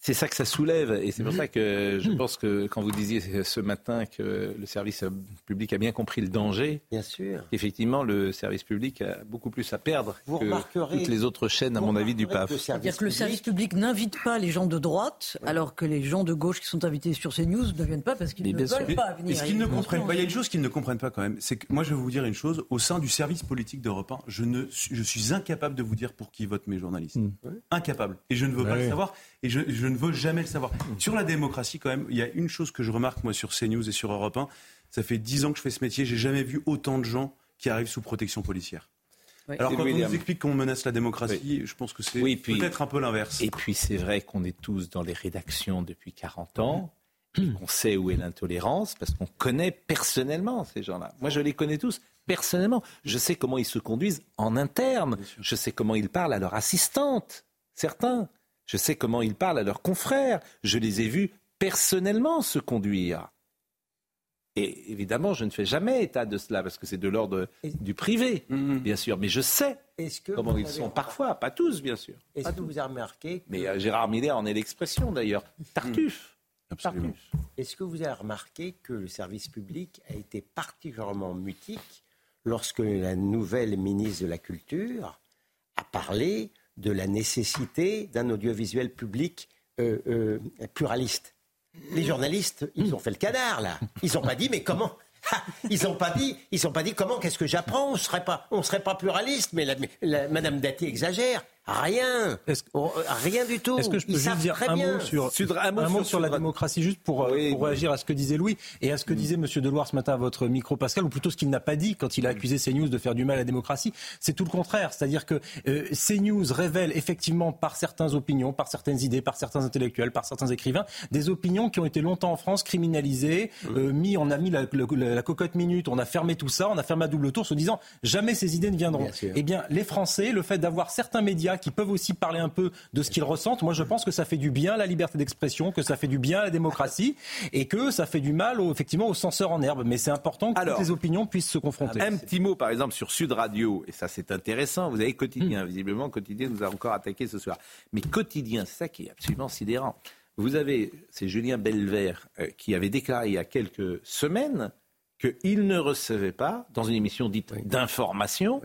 [SPEAKER 1] c'est ça que ça soulève. Et c'est pour ça que je pense que quand vous disiez ce matin que le service public a bien compris le danger,
[SPEAKER 3] bien sûr.
[SPEAKER 1] effectivement, le service public a beaucoup plus à perdre que toutes les autres chaînes, à mon avis, du PAF.
[SPEAKER 6] C'est-à-dire que le service public n'invite pas les gens de droite, alors que les gens de gauche qui sont invités sur ces news ne viennent pas parce qu'ils ne veulent pas venir.
[SPEAKER 5] Et ce qu'ils ne comprennent pas, il y a une chose qu'ils ne comprennent pas quand même, c'est que moi je vais vous dire une chose, au sein du service politique d'Europe 1, je, ne, je suis incapable de vous dire pour qui votent mes journalistes. Hmm. Incapable. Et je ne veux pas le savoir. Et je, je ne veux jamais le savoir. Sur la démocratie, quand même, il y a une chose que je remarque, moi, sur CNews et sur Europe 1. Ça fait dix ans que je fais ce métier. J'ai jamais vu autant de gens qui arrivent sous protection policière. Alors quand on nous explique qu'on menace la démocratie, je pense que c'est peut-être un peu l'inverse.
[SPEAKER 1] Et puis c'est vrai qu'on est tous dans les rédactions depuis 40 ans, qu'on sait où est l'intolérance, parce qu'on connaît personnellement ces gens-là. Moi je les connais tous personnellement. Je sais comment ils se conduisent en interne. Je sais comment ils parlent à leur assistante, certains. Je sais comment ils parlent à leurs confrères. Je les ai vus personnellement se conduire. Et évidemment, je ne fais jamais état de cela parce que c'est de l'ordre du privé, mm-hmm. bien sûr. Mais je sais comment ils sont parfois, pas tous, bien sûr.
[SPEAKER 3] Est-ce que vous avez remarqué
[SPEAKER 1] Mais euh, Gérard Miller en est l'expression d'ailleurs. Tartuffe.
[SPEAKER 3] Absolument. Est-ce que vous avez remarqué que le service public a été particulièrement mutique lorsque la nouvelle ministre de la Culture a parlé de la nécessité d'un audiovisuel public euh, euh, pluraliste. Les journalistes, ils ont fait le canard là. Ils n'ont pas dit mais comment? Ils n'ont pas dit, ils ont pas dit comment, qu'est-ce que j'apprends? On serait pas, on serait pas pluraliste, mais Madame Dati exagère. Rien. Oh, rien du tout.
[SPEAKER 4] Est-ce que je peux juste dire un mot sur, un mot, sur, la démocratie, juste pour, euh, pour réagir à ce que disait Louis et à ce que disait M. Deloire ce matin à votre micro, Pascal, ou plutôt ce qu'il n'a pas dit quand il a accusé CNews de faire du mal à la démocratie. C'est tout le contraire. C'est-à-dire que euh, CNews révèle effectivement par certaines opinions, par certaines idées, par certains intellectuels, par certains écrivains, des opinions qui ont été longtemps en France criminalisées, euh, mis, on a mis la, la, cocotte minute, on a fermé tout ça, on a fermé à double tour, se disant jamais ces idées ne viendront. Eh bien, les Français, le fait d'avoir certains médias qui peuvent aussi parler un peu de ce qu'ils ressentent. Moi, je pense que ça fait du bien à la liberté d'expression, que ça fait du bien à la démocratie et que ça fait du mal, effectivement, aux censeurs en herbe. Mais c'est important que toutes les opinions puissent se confronter.
[SPEAKER 1] Un petit mot, par exemple, sur Sud Radio, et ça c'est intéressant. Vous avez Quotidien, hmm. visiblement, Quotidien nous a encore attaqué ce soir. Mais Quotidien, c'est ça qui est absolument sidérant. Vous avez, c'est Julien Belvert euh, qui avait déclaré il y a quelques semaines qu'il ne recevait pas, dans une émission dite d'information,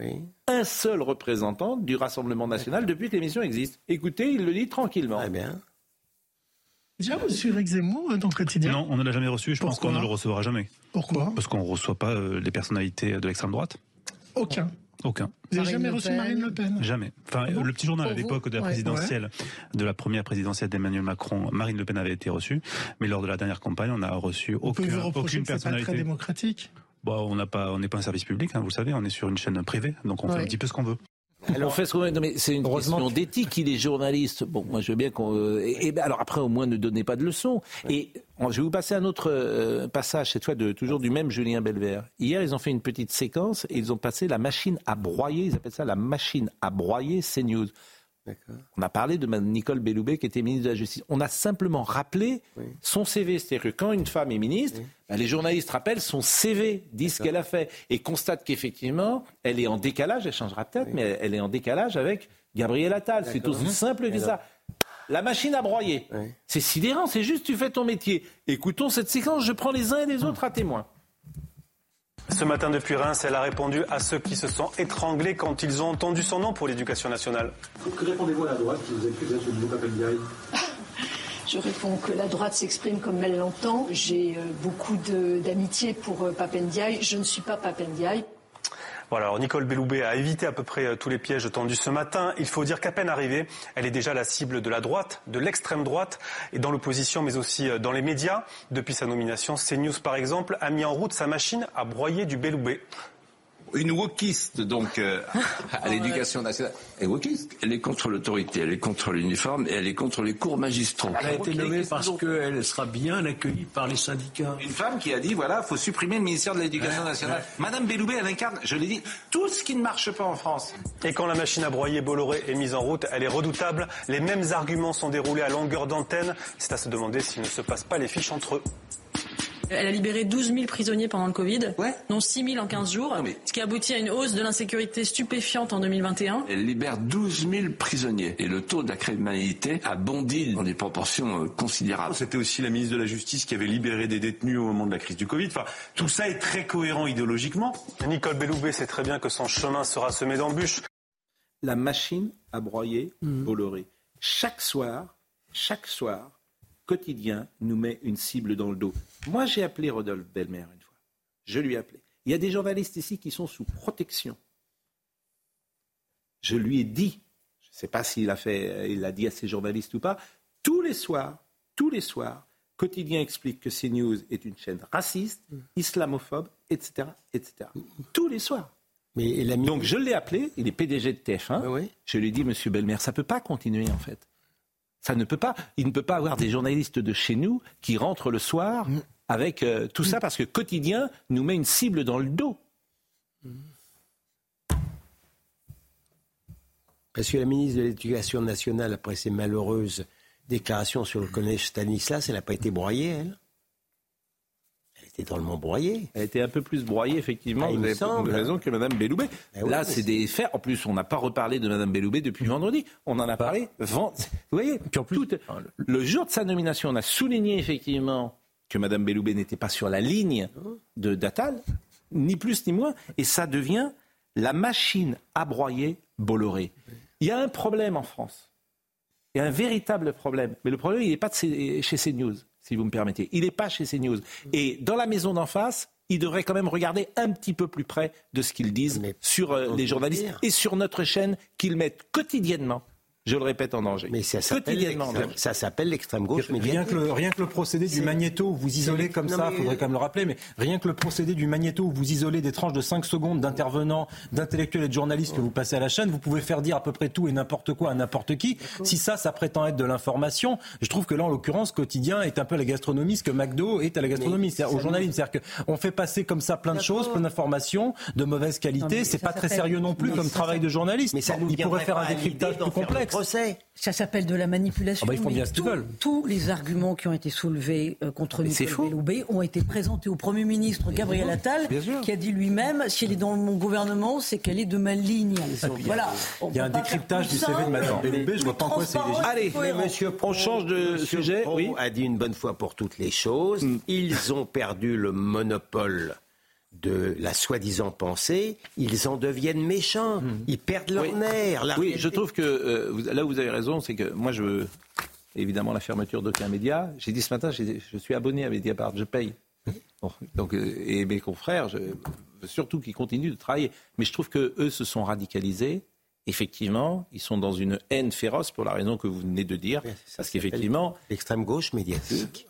[SPEAKER 1] un seul représentant du Rassemblement national depuis que l'émission existe. Écoutez, il le dit tranquillement.
[SPEAKER 3] Eh bien.
[SPEAKER 9] Déjà reçu Eric Zemmour euh, dans le quotidien
[SPEAKER 10] Non, on ne l'a jamais reçu. Je pense qu'on ne le recevra jamais.
[SPEAKER 9] Pourquoi
[SPEAKER 10] Parce qu'on ne reçoit pas euh, les personnalités de l'extrême droite.
[SPEAKER 9] Aucun.
[SPEAKER 10] Aucun.
[SPEAKER 9] Vous n'avez jamais reçu Marine Le Pen?
[SPEAKER 10] Jamais. Enfin, ah le petit journal à l'époque de la présidentielle, de la première présidentielle d'Emmanuel Macron, Marine Le Pen avait été reçue, mais lors de la dernière campagne, on n'a reçu aucune, aucune personnalité.
[SPEAKER 9] Pas très démocratique?
[SPEAKER 10] Bon, on n'a pas, on n'est pas un service public, hein, vous le savez, on est sur une chaîne privée, donc on fait un petit peu ce qu'on veut.
[SPEAKER 1] Alors, fait ce non, mais c'est une question d'éthique. Il est journaliste. Bon, moi, je veux bien qu'on. Euh, et, ben, alors après, au moins, ne donnez pas de leçons. Et je vais vous passer un autre euh, passage, cette fois de toujours du même Julien Belvert. Hier, ils ont fait une petite séquence et ils ont passé la machine à broyer. Ils appellent ça la machine à broyer CNews. On a parlé de Mme Nicole Belloubet qui était ministre de la Justice. On a simplement rappelé son CV. C'est-à-dire que quand une femme est ministre, ben, les journalistes rappellent son CV, disent ce qu'elle a fait et constatent qu'effectivement, elle est en décalage, elle changera peut-être, mais elle est en décalage avec Gabriel Attal. C'est aussi simple que ça. La machine à broyer. C'est sidérant, c'est juste tu fais ton métier. Écoutons cette séquence, je prends les uns et les autres à témoin.
[SPEAKER 11] Ce matin depuis Reims, elle a répondu à ceux qui se sont étranglés quand ils ont entendu son nom pour l'éducation nationale.
[SPEAKER 12] Que répondez-vous à la droite qui vous accuse d'être une Papendiaï
[SPEAKER 13] Je réponds que la droite s'exprime comme elle l'entend. J'ai euh, beaucoup d'amitié pour euh, Papendiaï. Je ne suis pas Papendiaï.
[SPEAKER 11] Voilà, alors Nicole Belloubet a évité à peu près euh, tous les pièges tendus ce matin. Il faut dire qu'à peine arrivée, elle est déjà la cible de la droite, de l'extrême droite, et dans l'opposition, mais aussi euh, dans les médias. Depuis sa nomination, CNews, par exemple, a mis en route sa machine à broyer du Belloubet
[SPEAKER 14] une wokiste donc euh, à l'éducation nationale.
[SPEAKER 15] Et wokiste Elle est contre l'autorité, elle est contre l'uniforme et elle est contre les cours magistraux.
[SPEAKER 16] Elle a été nommée parce qu'elle sera bien accueillie par les syndicats.
[SPEAKER 1] Une femme qui a dit voilà, faut supprimer le ministère de l'Éducation nationale. Madame Belloubet, elle incarne, je l'ai dit, tout ce qui ne marche pas en France.
[SPEAKER 11] Et quand la machine à broyer Bolloré est mise en route, elle est redoutable. Les mêmes arguments sont déroulés à longueur d'antenne. C'est à se demander s'il ne se passe pas les fiches entre eux.
[SPEAKER 17] Elle a libéré 12 000 prisonniers pendant le Covid, dont 6 000 en 15 jours, ce qui aboutit à une hausse de l'insécurité stupéfiante en 2021.
[SPEAKER 15] Elle libère 12 000 prisonniers et le taux de la criminalité a bondi dans des proportions euh, considérables.
[SPEAKER 5] C'était aussi la ministre de la Justice qui avait libéré des détenus au moment de la crise du Covid. Enfin, tout ça est très cohérent idéologiquement.
[SPEAKER 11] Nicole Belloubet sait très bien que son chemin sera semé d'embûches.
[SPEAKER 1] La machine à broyer mmh. Bolloré. Chaque soir, chaque soir, quotidien nous met une cible dans le dos. Moi, j'ai appelé Rodolphe Belmer une fois. Je lui ai appelé. Il y a des journalistes ici qui sont sous protection. Je lui ai dit, je ne sais pas s'il a fait, il l'a dit à ses journalistes ou pas, tous les soirs, tous les soirs, Quotidien explique que CNews est une chaîne raciste, islamophobe, etc., etc. Tous les soirs. Mais Donc je l'ai appelé, il est PDG de TF1. Je lui ai dit, Monsieur Belmer, ça ne peut pas continuer en fait. Ça ne peut pas. Il ne peut pas avoir des journalistes de chez nous qui rentrent le soir mm. avec euh, tout ça parce que quotidien nous met une cible dans le dos.
[SPEAKER 3] Parce que la ministre de l'Éducation nationale, après ses malheureuses déclarations sur le collège Stanislas, elle n'a pas été broyée, elle broyée.
[SPEAKER 1] Elle était un peu plus broyée, effectivement. Ah, vous avez raison que Mme Belloubet. Eh Là, c'est des faits. En plus, on n'a pas reparlé de Mme Belloubet depuis vendredi. On en a parlé. Vous voyez, le jour de sa nomination, on a souligné effectivement que Mme Belloubet n'était pas sur la ligne de d'Atal, ni plus ni moins, et ça devient la machine à broyer Bolloré. Il y a un problème en France. Il y a un véritable problème. Mais le problème, il n'est pas de chez CNews si vous me permettez. Il n'est pas chez CNews. Et dans la maison d'en face, il devrait quand même regarder un petit peu plus près de ce qu'ils disent sur euh, les journalistes et sur notre chaîne qu'ils mettent quotidiennement je le répète, en danger.
[SPEAKER 3] Mais ça s'appelle l'extrême gauche médiatique.
[SPEAKER 4] Rien que le, rien que le procédé du magnéto, où vous isolez comme ça, il faudrait quand même le rappeler, mais rien que le procédé du magnéto, où vous isolez des tranches de 5 secondes d'intervenants, d'intellectuels et de journalistes que vous passez à la chaîne, vous pouvez faire dire à peu près tout et n'importe quoi à n'importe qui. Si ça, ça prétend être de l'information, je trouve que là, en l'occurrence, quotidien est un peu la gastronomie, ce que McDo est à la gastronomie, c'est-à-dire au journalisme. C'est-à-dire qu'on fait passer comme ça plein de choses, plein d'informations de mauvaise qualité. C'est pas très sérieux non plus comme travail de journaliste. Mais ça il pourrait faire un décryptage plus complexe.
[SPEAKER 6] Ça s'appelle de la manipulation.
[SPEAKER 4] Ah bah, ils font bien ce qu'ils veulent.
[SPEAKER 6] Tous les arguments qui ont été soulevés euh, contre Nicolas Belloubet ont été présentés au Premier ministre Gabriel Attal, qui a dit lui-même si elle est dans mon gouvernement, c'est qu'elle est de ma ligne.
[SPEAKER 4] voilà. Il y a un décryptage du CV de Mme Belloubet, je vois pas en quoi c'est
[SPEAKER 3] Allez, mais monsieur on change de sujet. Oui. a dit une bonne fois pour toutes les choses. Mm. Ils ont perdu le monopole de la soi-disant pensée, ils en deviennent méchants, hmm. ils perdent leur nerf.
[SPEAKER 1] oui, je trouve que euh, là où vous avez raison, c'est que moi je veux évidemment la fermeture d'aucun média. J'ai dit ce matin, je suis abonné à Mediapart, je paye. donc, euh, et mes confrères, je surtout qu'ils continuent de travailler. Mais je trouve que eux se sont radicalisés. Effectivement, ils sont dans une haine féroce pour la raison que vous venez de dire. parce qu'effectivement.
[SPEAKER 3] L'extrême gauche médiatique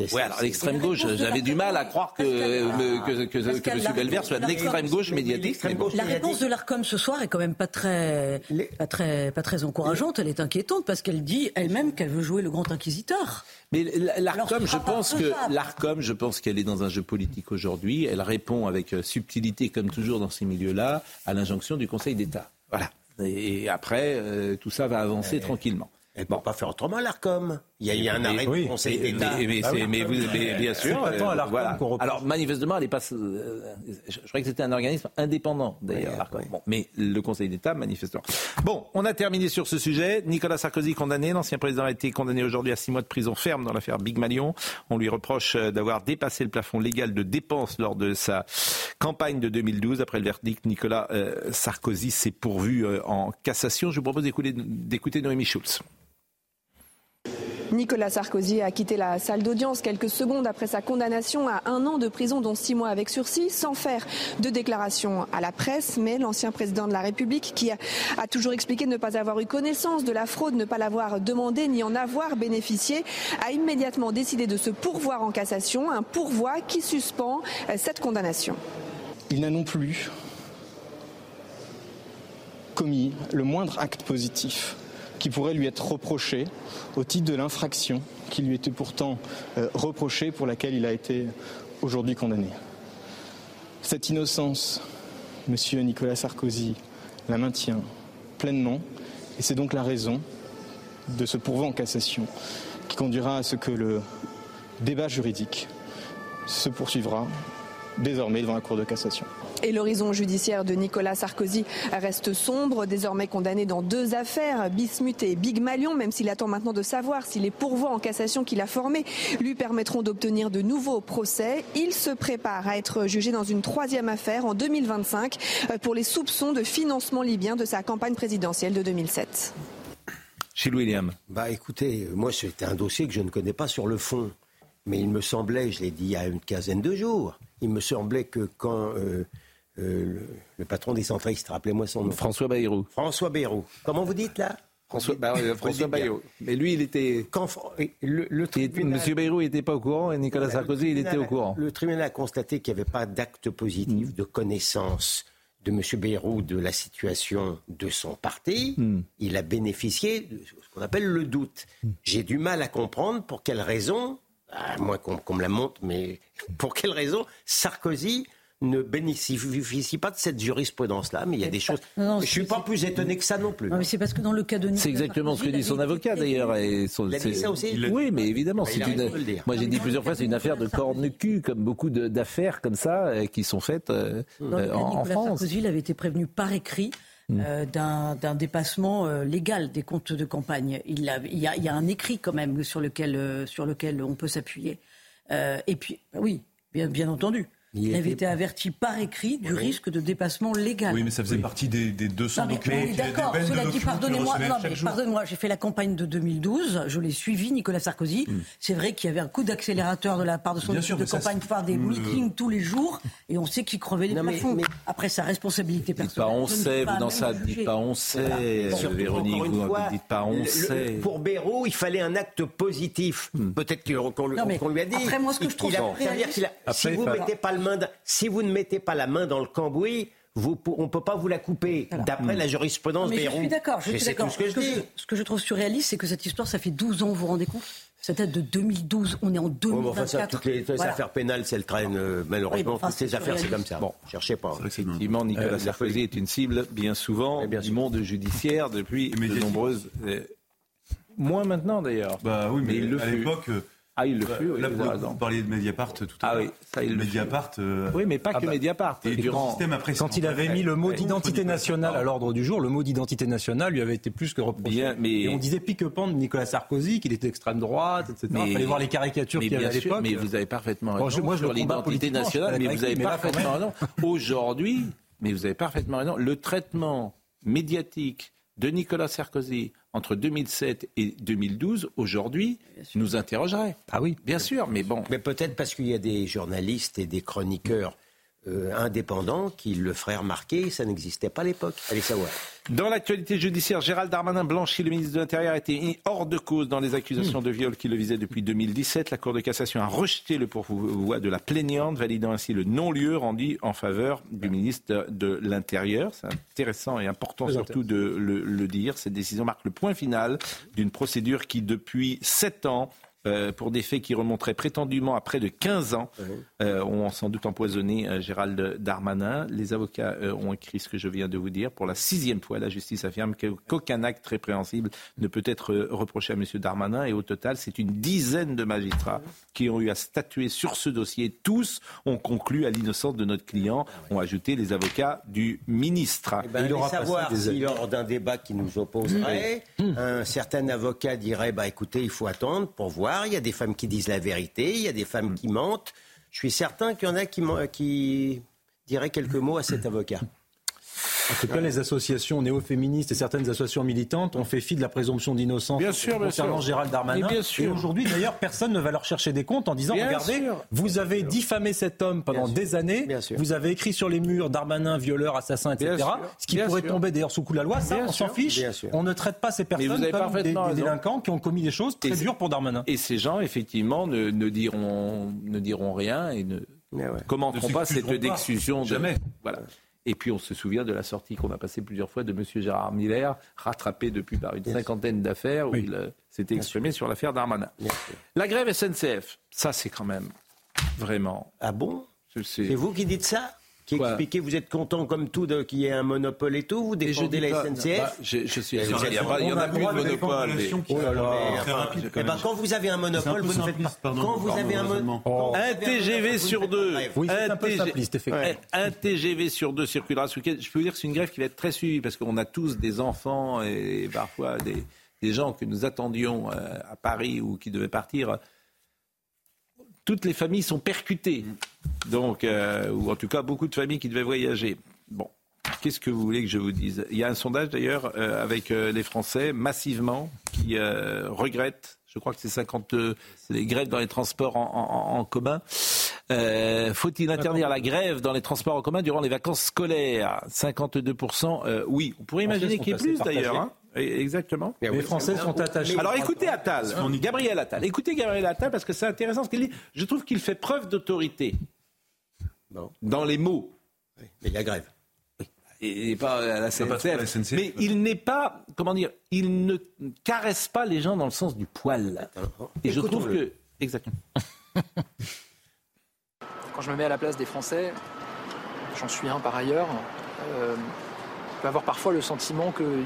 [SPEAKER 1] oui, alors l'extrême gauche, j'avais du mal à croire que, que, que, que, M. Belver soit de l'extrême gauche médiatique.
[SPEAKER 6] La réponse de l'ARCOM ce soir est quand même pas très, pas très, pas très encourageante. Elle est inquiétante parce qu'elle dit elle-même qu'elle veut jouer le grand inquisiteur.
[SPEAKER 1] Mais l'ARCOM, je pense que l'ARCOM, je pense qu'elle est dans un jeu politique aujourd'hui. Elle répond avec euh, subtilité, comme toujours dans ces milieux-là, à l'injonction du Conseil d'État. Voilà. Et après, euh, tout ça va avancer tranquillement.
[SPEAKER 3] Elle ne peut pas faire autrement, l'ARCOM. Il y a eu un arrêt du Conseil d'État.
[SPEAKER 1] Mais, mais, ah mais, vous, bien sûr. Euh, voilà. Alors, manifestement, elle est pas. Euh, je, croyais que c'était un organisme indépendant, d'ailleurs. bon, mais le Conseil d'État, manifestement. Bon, on a terminé sur ce sujet. Nicolas Sarkozy condamné. L'ancien président a été condamné aujourd'hui à six mois de prison ferme dans l'affaire Big Malion. On lui reproche euh, d'avoir dépassé le plafond légal de dépenses lors de sa campagne de 2012. Après le verdict, Nicolas Sarkozy s'est pourvu en cassation. Je vous propose d'écouter Noémie Schulz.
[SPEAKER 18] Nicolas Sarkozy a quitté la salle d'audience quelques secondes après sa condamnation à un an de prison, dont six mois avec sursis, sans faire de déclaration à la presse. Mais l'ancien président de la République, qui a, toujours expliqué ne pas avoir eu connaissance de la fraude, ne pas l'avoir demandé ni en avoir bénéficié, a immédiatement décidé de se pourvoir en cassation, un pourvoi qui suspend euh, cette condamnation.
[SPEAKER 19] Il n'a non plus commis le moindre acte positif qui pourrait lui être reproché au titre de l'infraction qui lui était pourtant euh, reprochée pour laquelle il a été aujourd'hui condamné. Cette innocence, Monsieur Nicolas Sarkozy la maintient pleinement et c'est donc la raison de ce pourvoi en cassation qui conduira à ce que le débat juridique se poursuivra désormais devant la Cour de cassation.
[SPEAKER 18] Et l'horizon judiciaire de Nicolas Sarkozy reste sombre, désormais condamné dans deux affaires, Bismuth et Big Malion, même s'il attend maintenant de savoir si les pourvois en cassation qu'il a formés lui permettront d'obtenir de nouveaux procès. Il se prépare à être jugé dans une troisième affaire en 2025 pour les soupçons de financement libyen de sa campagne présidentielle de 2007.
[SPEAKER 1] Chez William.
[SPEAKER 3] Bah écoutez, moi c'était un dossier que je ne connais pas sur le fond. Mais il me semblait, je l'ai dit il y a une quinzaine de jours, il me semblait que quand euh, euh, le, patron des centristes, rappelez-moi son nom.
[SPEAKER 1] François Bayrou.
[SPEAKER 3] François Bayrou. Comment vous dites là?
[SPEAKER 1] François, bah, Bayrou. Mais lui, il était. Quand, le, Monsieur Bayrou n'était pas au courant et Nicolas Sarkozy, il était au courant.
[SPEAKER 3] Le tribunal a constaté qu'il n'y avait pas d'acte positif mm. de connaissance de M. Bayrou de la situation de son parti. Mm. Il a bénéficié de ce qu'on appelle le doute. Mm. J'ai du mal à comprendre pour quelle raison, à moins qu'on me la montre, mais pour quelle raison Sarkozy ne bénéficie pas de cette jurisprudence-là, mais il y a des choses. je ne suis pas plus étonné que ça non plus.
[SPEAKER 6] c'est parce que dans le cas de
[SPEAKER 1] C'est exactement ce que dit son avocat d'ailleurs.
[SPEAKER 3] Il a dit ça aussi
[SPEAKER 1] Oui, mais évidemment.
[SPEAKER 3] Ah, une...
[SPEAKER 1] Moi j'ai dit plusieurs fois, c'est une affaire de corne-cul, comme beaucoup d'affaires comme ça euh, qui sont faites euh, euh, en, France.
[SPEAKER 6] Sarkozy avait été prévenu par écrit. Mm. d'un dépassement légal des comptes de campagne. Il, il, y a, un écrit quand même sur lequel, sur lequel on peut s'appuyer. et puis, oui, bien, bien entendu. Il, avait été averti par écrit du risque de dépassement légal.
[SPEAKER 5] Oui, mais ça faisait partie des, des 200 documents.
[SPEAKER 6] D'accord, cela dit, pardonnez-moi, pardonnez-moi, j'ai fait la campagne de 2012, je l'ai suivi, Nicolas Sarkozy. Hmm. C'est vrai qu'il y avait un coup d'accélérateur de la part de son équipe de campagne pour faire des meetings tous les jours, et on sait qu'il crevait les plafonds. Après sa responsabilité personnelle.
[SPEAKER 1] Pas on sait, vous dans ça, dites pas on sait, Véronique, vous ne dites pas on sait.
[SPEAKER 3] Pour Béraud, il fallait un acte positif. Hmm. Peut-être qu'on lui a dit.
[SPEAKER 6] Après, moi, ce que je trouve.
[SPEAKER 3] Si vous mettez pas le si vous ne mettez pas la main dans le cambouis, vous, on ne peut pas vous la couper, d'après la jurisprudence
[SPEAKER 6] des
[SPEAKER 3] Je
[SPEAKER 6] suis d'accord, je suis d'accord. Ce, que, ce que je trouve surréaliste, c'est que cette histoire, ça fait 12 ans, vous vous rendez compte? Ça date de 2012, on est en 2024.
[SPEAKER 3] toutes les, affaires pénales, c'est le traîne, euh, malheureusement. toutes ces affaires, c'est comme ça. Bon, cherchez pas.
[SPEAKER 1] Effectivement, Nicolas euh, Sarkozy est une cible, bien souvent, bien du monde judiciaire depuis de nombreuses... Euh, moins maintenant, d'ailleurs.
[SPEAKER 5] Bah oui, mais, à l'époque...
[SPEAKER 1] Ah, il le fut,
[SPEAKER 5] oui, vous, parliez de Mediapart tout à
[SPEAKER 1] l'heure. Ah oui,
[SPEAKER 5] ça, il Mediapart.
[SPEAKER 1] Euh... Oui, mais pas ah que bah, Mediapart.
[SPEAKER 4] Et après, quand il avait mis le mot d'identité nationale à l'ordre du jour, le mot d'identité nationale lui avait été plus que reproché. mais... Et on disait pique-pan de Nicolas Sarkozy, qu'il était extrême droite, etc. Mais... Il fallait voir les caricatures qu'il y avait à l'époque.
[SPEAKER 1] Mais vous avez parfaitement raison bon, moi, je sur l'identité nationale, mais vous avez parfaitement raison. Aujourd'hui, mais vous avez parfaitement raison, le traitement médiatique de Nicolas Sarkozy entre 2007 et 2012, aujourd'hui, nous interrogerait.
[SPEAKER 3] Ah oui.
[SPEAKER 1] Bien sûr, mais bon.
[SPEAKER 3] Mais peut-être parce qu'il y a des journalistes et des chroniqueurs euh, indépendant qui le ferait remarquer. Ça n'existait pas à l'époque. Allez savoir.
[SPEAKER 1] Dans l'actualité judiciaire, Gérald Darmanin blanchi, le ministre de l'Intérieur, a été hors de cause dans les accusations de viol qui le visaient depuis 2017. La Cour de cassation a rejeté le pourvoi de la plaignante, validant ainsi le non-lieu rendu en faveur du ministre de l'Intérieur. C'est intéressant et important surtout de le, le dire. Cette décision marque le point final d'une procédure qui, depuis sept ans, euh, pour des faits qui remonteraient prétendument à près de 15 ans, euh, ont sans doute empoisonné euh, Gérald Darmanin. Les avocats ont écrit ce que je viens de vous dire. Pour la sixième fois, la justice affirme qu'aucun acte répréhensible ne peut être reproché à M. Darmanin. Et au total, c'est une dizaine de magistrats qui ont eu à statuer sur ce dossier. Tous ont conclu à l'innocence de notre client, ont ajouté les avocats du ministre.
[SPEAKER 3] Eh ben, il aura savoir si lors d'un débat qui nous opposerait, un certain avocat dirait bah, écoutez, il faut attendre pour voir il y a des femmes qui disent la vérité, il y a des femmes qui mentent. Je suis certain qu'il y en a qui, qui diraient quelques mots à cet avocat.
[SPEAKER 4] En tout cas, les associations néo-féministes et certaines associations militantes ont fait fi de la présomption d'innocence concernant Gérald Darmanin. Et, aujourd'hui, d'ailleurs, personne ne va leur chercher des comptes en disant regardez, vous avez diffamé cet homme pendant des années, vous avez écrit sur les murs Darmanin, violeur, assassin, etc. Ce qui pourrait tomber d'ailleurs sous coup de la loi, ça, on s'en fiche. On ne traite pas ces personnes comme des, délinquants qui ont commis des choses très dures pour Darmanin.
[SPEAKER 1] Et ces gens, effectivement, ne, diront, ne diront rien et ne commenteront pas cette excusion.
[SPEAKER 5] Jamais.
[SPEAKER 1] Voilà. Et puis on se souvient de la sortie qu'on a passée plusieurs fois de M. Gérard Miller, rattrapé depuis par une cinquantaine d'affaires, où il euh, s'était exprimé sur l'affaire Darmanin. La grève SNCF, ça c'est quand même vraiment...
[SPEAKER 3] Ah bon? C'est vous qui dites ça? Qui expliquait vous êtes content comme tout qu'il y ait un monopole et tout, vous défendez la SNCF bah,
[SPEAKER 1] je, suis Il n'y en a plus de monopole.
[SPEAKER 3] Oh là là. Eh ben, quand vous avez un monopole, vous ne faites pas. Quand vous avez un monopole.
[SPEAKER 1] Un TGV sur deux. Un TGV sur deux circulera ce week-end. Je peux vous dire que c'est une grève qui va être très suivie parce qu'on a tous des enfants et parfois des, des gens que nous attendions euh, à Paris ou qui devaient partir toutes les familles sont percutées. Donc, euh, ou en tout cas, beaucoup de familles qui devaient voyager. Bon, qu'est-ce que vous voulez que je vous dise? Il y a un sondage d'ailleurs euh, avec euh, les Français massivement qui regrettent. Je crois que c'est 50 les grèves dans les transports en, commun. Faut-il interdire la grève dans les transports en commun durant les vacances scolaires? 52%. oui, on pourrait imaginer qu'il y ait plus d'ailleurs. Hein. Exactement.
[SPEAKER 4] Les Français sont attachés.
[SPEAKER 1] Alors écoutez Attal, Gabriel Attal. Écoutez Gabriel Attal parce que c'est intéressant ce qu'il dit. Je trouve qu'il fait preuve d'autorité dans les mots.
[SPEAKER 3] mais la grève.
[SPEAKER 1] Et, pas à la SNCF. Mais il n'est pas, comment dire, il ne caresse pas les gens dans le sens du poil. Et je trouve que. Exactement.
[SPEAKER 20] Quand je me mets à la place des Français, j'en suis un par ailleurs, euh, peut avoir parfois le sentiment que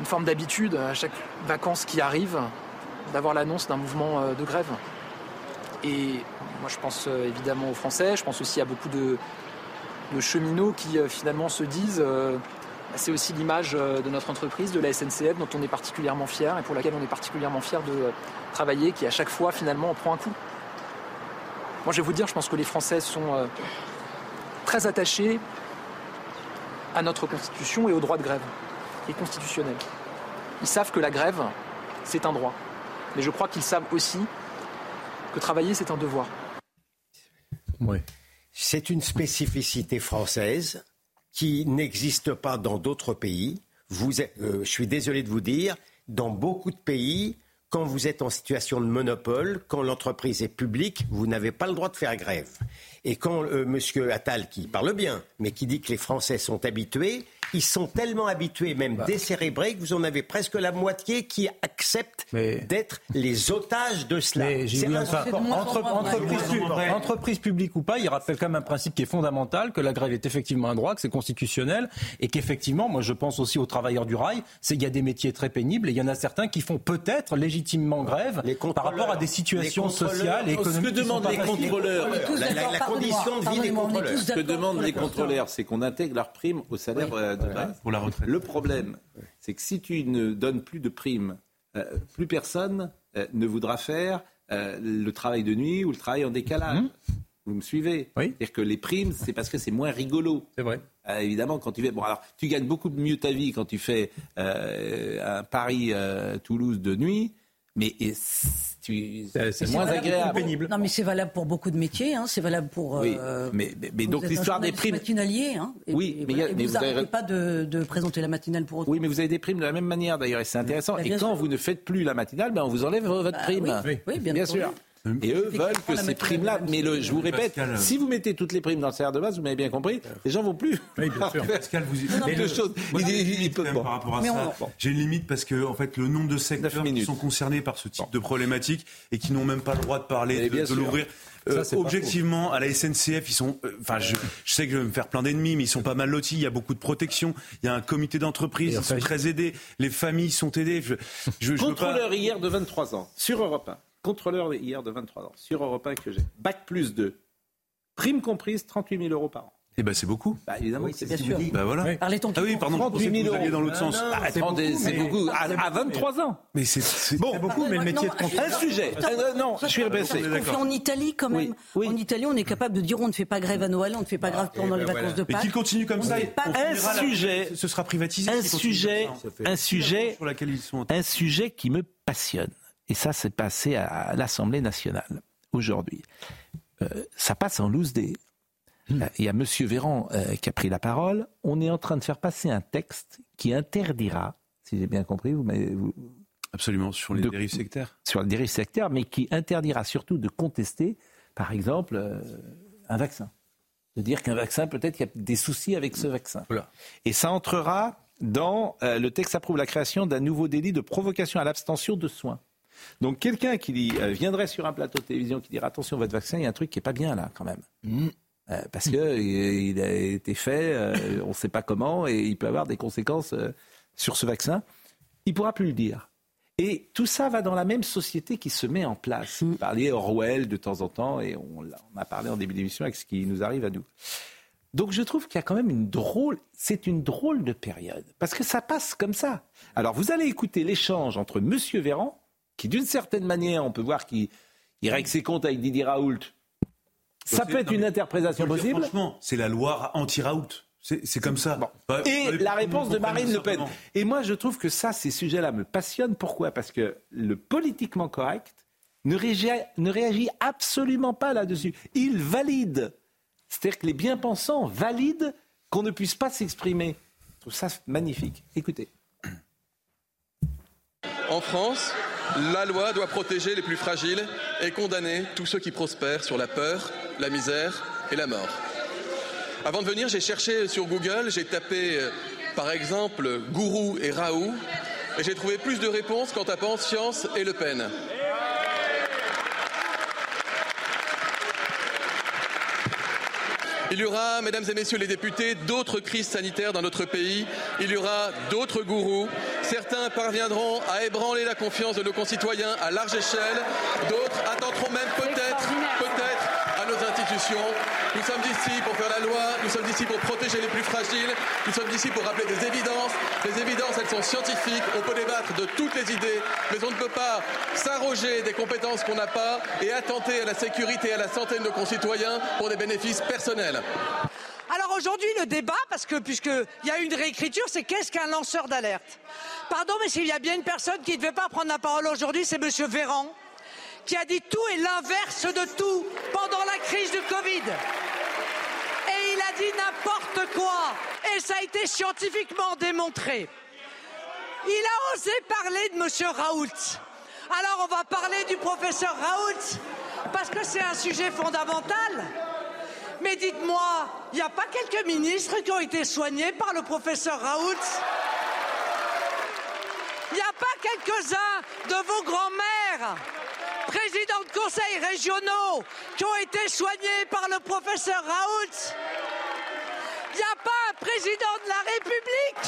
[SPEAKER 20] une forme d'habitude à chaque vacances qui arrive d'avoir l'annonce d'un mouvement euh, de grève. Et moi je pense euh, évidemment aux Français, je pense aussi à beaucoup de, cheminots qui euh, finalement se disent c'est aussi l'image de notre entreprise, de la SNCF, dont on est particulièrement fier et pour laquelle on est particulièrement fier de travailler, qui à chaque fois finalement en prend un coup. Moi, je vais vous dire, je pense que les Français sont très attachés à notre Constitution et au droit de grève, et constitutionnel. Ils savent que la grève, c'est un droit. Mais je crois qu'ils savent aussi que travailler, c'est un devoir.
[SPEAKER 3] Oui. C'est une spécificité française qui n'existe pas dans d'autres pays. Vous, euh, je suis désolé de vous dire, dans beaucoup de pays, quand vous êtes en situation de monopole, quand l'entreprise est publique, vous n'avez pas le droit de faire grève. Et quand euh, M. Attal, qui parle bien, mais qui dit que les Français sont habitués, ils sont tellement habitués, même bah. décérébrés, que vous en avez presque la moitié qui acceptent d'être les otages de cela.
[SPEAKER 4] entreprise, publique ou pas, il rappelle quand même un principe qui est fondamental, que la grève est effectivement un droit, que c'est constitutionnel, et qu'effectivement, moi je pense aussi aux travailleurs du rail, c'est qu'il y a des métiers très pénibles, et il y en a certains qui font peut-être légitimement grève par rapport à des situations sociales et économiques.
[SPEAKER 1] Ce que demandent les contrôleurs, la, condition de vie des contrôleurs. Ce que demandent les contrôleurs, c'est qu'on intègre leur prime au salaire pour la retraite. Le problème, c'est que si tu ne donnes plus de primes, euh, plus personne euh, ne voudra faire euh, le travail de nuit ou le travail en décalage. Mmh. Vous me suivez oui. C'est-à-dire que les primes, c'est parce que c'est moins rigolo.
[SPEAKER 4] C'est vrai.
[SPEAKER 1] évidemment, quand tu fais. Bon, alors, tu gagnes beaucoup mieux ta vie quand tu fais un Paris-Toulouse de nuit, mais c'est moins agréable.
[SPEAKER 6] Pénible. Non, mais c'est valable pour beaucoup de métiers. Hein. C'est valable pour.
[SPEAKER 1] Oui, euh, mais, mais, donc l'histoire des primes.
[SPEAKER 6] Matinalier. Hein.
[SPEAKER 1] oui, mais,
[SPEAKER 6] vous n'arrêtez pas de, de, présenter la matinale pour autant.
[SPEAKER 1] Oui, mais vous avez des primes de la même manière d'ailleurs, et c'est intéressant. Bah, et quand vous ne faites plus la matinale, ben, on vous enlève votre bah, prime.
[SPEAKER 6] Oui, bien, sûr.
[SPEAKER 1] Et eux veulent que ces primes-là, mais le, je vous répète, si vous mettez toutes les primes dans le salaire de base, vous m'avez bien compris, les gens vont plus.
[SPEAKER 5] Oui, bien sûr. Pascal, vous
[SPEAKER 1] mais deux choses.
[SPEAKER 5] par rapport à ça, j'ai une limite parce que en fait, le nombre de secteurs qui sont concernés par ce type de problématique et qui n'ont même pas le droit de parler, de, l'ouvrir. Euh, objectivement, à la SNCF, ils sont. Euh, enfin, je, sais que je vais me faire plein d'ennemis, mais ils sont pas mal lotis. Il y a beaucoup de protection. Il y a un comité d'entreprise. Ils sont très aidés. Les familles sont aidées. Je,
[SPEAKER 1] je, Contrôleur hier de 23 ans sur Europe 1 contrôleur hier de 23 ans, sur Europe 1 que j'ai, bac plus 2, prime comprise, 38 000 euros par an.
[SPEAKER 5] Eh ben c'est beaucoup.
[SPEAKER 1] Bah, évidemment,
[SPEAKER 6] c'est bien sûr.
[SPEAKER 5] Bah, voilà.
[SPEAKER 6] Oui.
[SPEAKER 5] Ah oui, pardon. 38 000 euros. dans l'autre sens.
[SPEAKER 1] Ah, c'est beaucoup. À, 23 ans.
[SPEAKER 5] Mais c'est bon. beaucoup, mais le métier de
[SPEAKER 1] contrôleur. Un sujet. Euh, non, je suis rebaissé.
[SPEAKER 6] en Italie quand même. En Italie, on est capable de dire on ne fait pas grève à Noël, on ne fait pas grève pendant les vacances de Pâques.
[SPEAKER 5] Et qu'il continue comme ça.
[SPEAKER 1] Un sujet.
[SPEAKER 5] Ce sera privatisé.
[SPEAKER 1] Un sujet. Un sujet. Sur laquelle ils sont. Un sujet qui me passionne et ça s'est passé à l'Assemblée nationale aujourd'hui. Euh, ça passe en loose day. Hmm. Il y a M. Véran euh, qui a pris la parole. On est en train de faire passer un texte qui interdira, si j'ai bien compris, vous, vous
[SPEAKER 5] Absolument, sur les dérives sectaires.
[SPEAKER 1] Sur les dérives sectaires, mais qui interdira surtout de contester, par exemple, euh, un vaccin. De dire qu'un vaccin, peut-être qu'il y a des soucis avec ce vaccin. Et ça entrera dans le texte approuve la création d'un nouveau délit de provocation à l'abstention de soins. Donc quelqu'un qui euh, viendrait sur un plateau de télévision qui dirait attention votre vaccin, il y a un truc qui est pas bien là quand même. Mm. Euh, parce qu'il il a été fait, euh, on ne sait pas comment, et il peut avoir des conséquences sur ce vaccin. Il pourra plus le dire. Et tout ça va dans la même société qui se met en place. Vous mm. parliez Orwell de temps en temps, et on, on a parlé en début d'émission avec ce qui nous arrive à nous. Donc je trouve qu'il y a quand même une drôle, c'est une drôle de période, parce que ça passe comme ça. Alors vous allez écouter l'échange entre M. Véran qui d'une certaine manière, on peut voir qu'il règle ses comptes avec Didier Raoult. Ça peut être une interprétation possible.
[SPEAKER 5] franchement, c'est la loi anti-Raoult. C'est comme ça.
[SPEAKER 1] Et la réponse de Marine Le Pen. Et moi, je trouve que ça, ces sujets-là me passionnent. Pourquoi? Parce que le politiquement correct ne réagit, ne réagit absolument pas là-dessus. Il valide. C'est-à-dire que les bien-pensants valident qu'on ne puisse pas s'exprimer. Je trouve ça magnifique. Écoutez.
[SPEAKER 21] En France, la loi doit protéger les plus fragiles et condamner tous ceux qui prospèrent sur la peur, la misère et la mort. Avant de venir, j'ai cherché sur Google, j'ai tapé euh, par exemple Gourou et Raoult et j'ai trouvé plus de réponses qu'en tapant Science et Le Pen. Il y aura, mesdames et messieurs les députés, d'autres crises sanitaires dans notre pays. Il y aura d'autres gourous. Certains parviendront à ébranler la confiance de nos concitoyens à large échelle. D'autres attendront même peut-être, Nous sommes ici pour faire la loi, nous sommes ici pour protéger les plus fragiles, nous sommes ici pour rappeler des évidences. Les évidences, elles sont scientifiques, on peut débattre de toutes les idées, mais on ne peut pas s'arroger des compétences qu'on n'a pas et attenter à la sécurité et à la santé de nos concitoyens pour des bénéfices personnels.
[SPEAKER 22] Alors aujourd'hui, le débat, parce que puisqu'il y a une réécriture, c'est qu'est-ce qu'un lanceur d'alerte? Pardon, mais s'il y a bien une personne qui ne devait pas prendre la parole aujourd'hui, c'est Monsieur Véran, qui a dit tout et l'inverse de tout pendant la crise du Covid. Et il a dit n'importe quoi. Et ça a été scientifiquement démontré. Il a osé parler de Monsieur Raoult. Alors on va parler du professeur Raoult, parce que c'est un sujet fondamental. Mais dites-moi, il n'y a pas quelques ministres qui ont été soignés par le professeur Raoult? Il n'y a pas quelques-uns de vos grands-mères, présidents de conseils régionaux, qui ont été soignés par le professeur Raoult Il n'y a pas un président de la République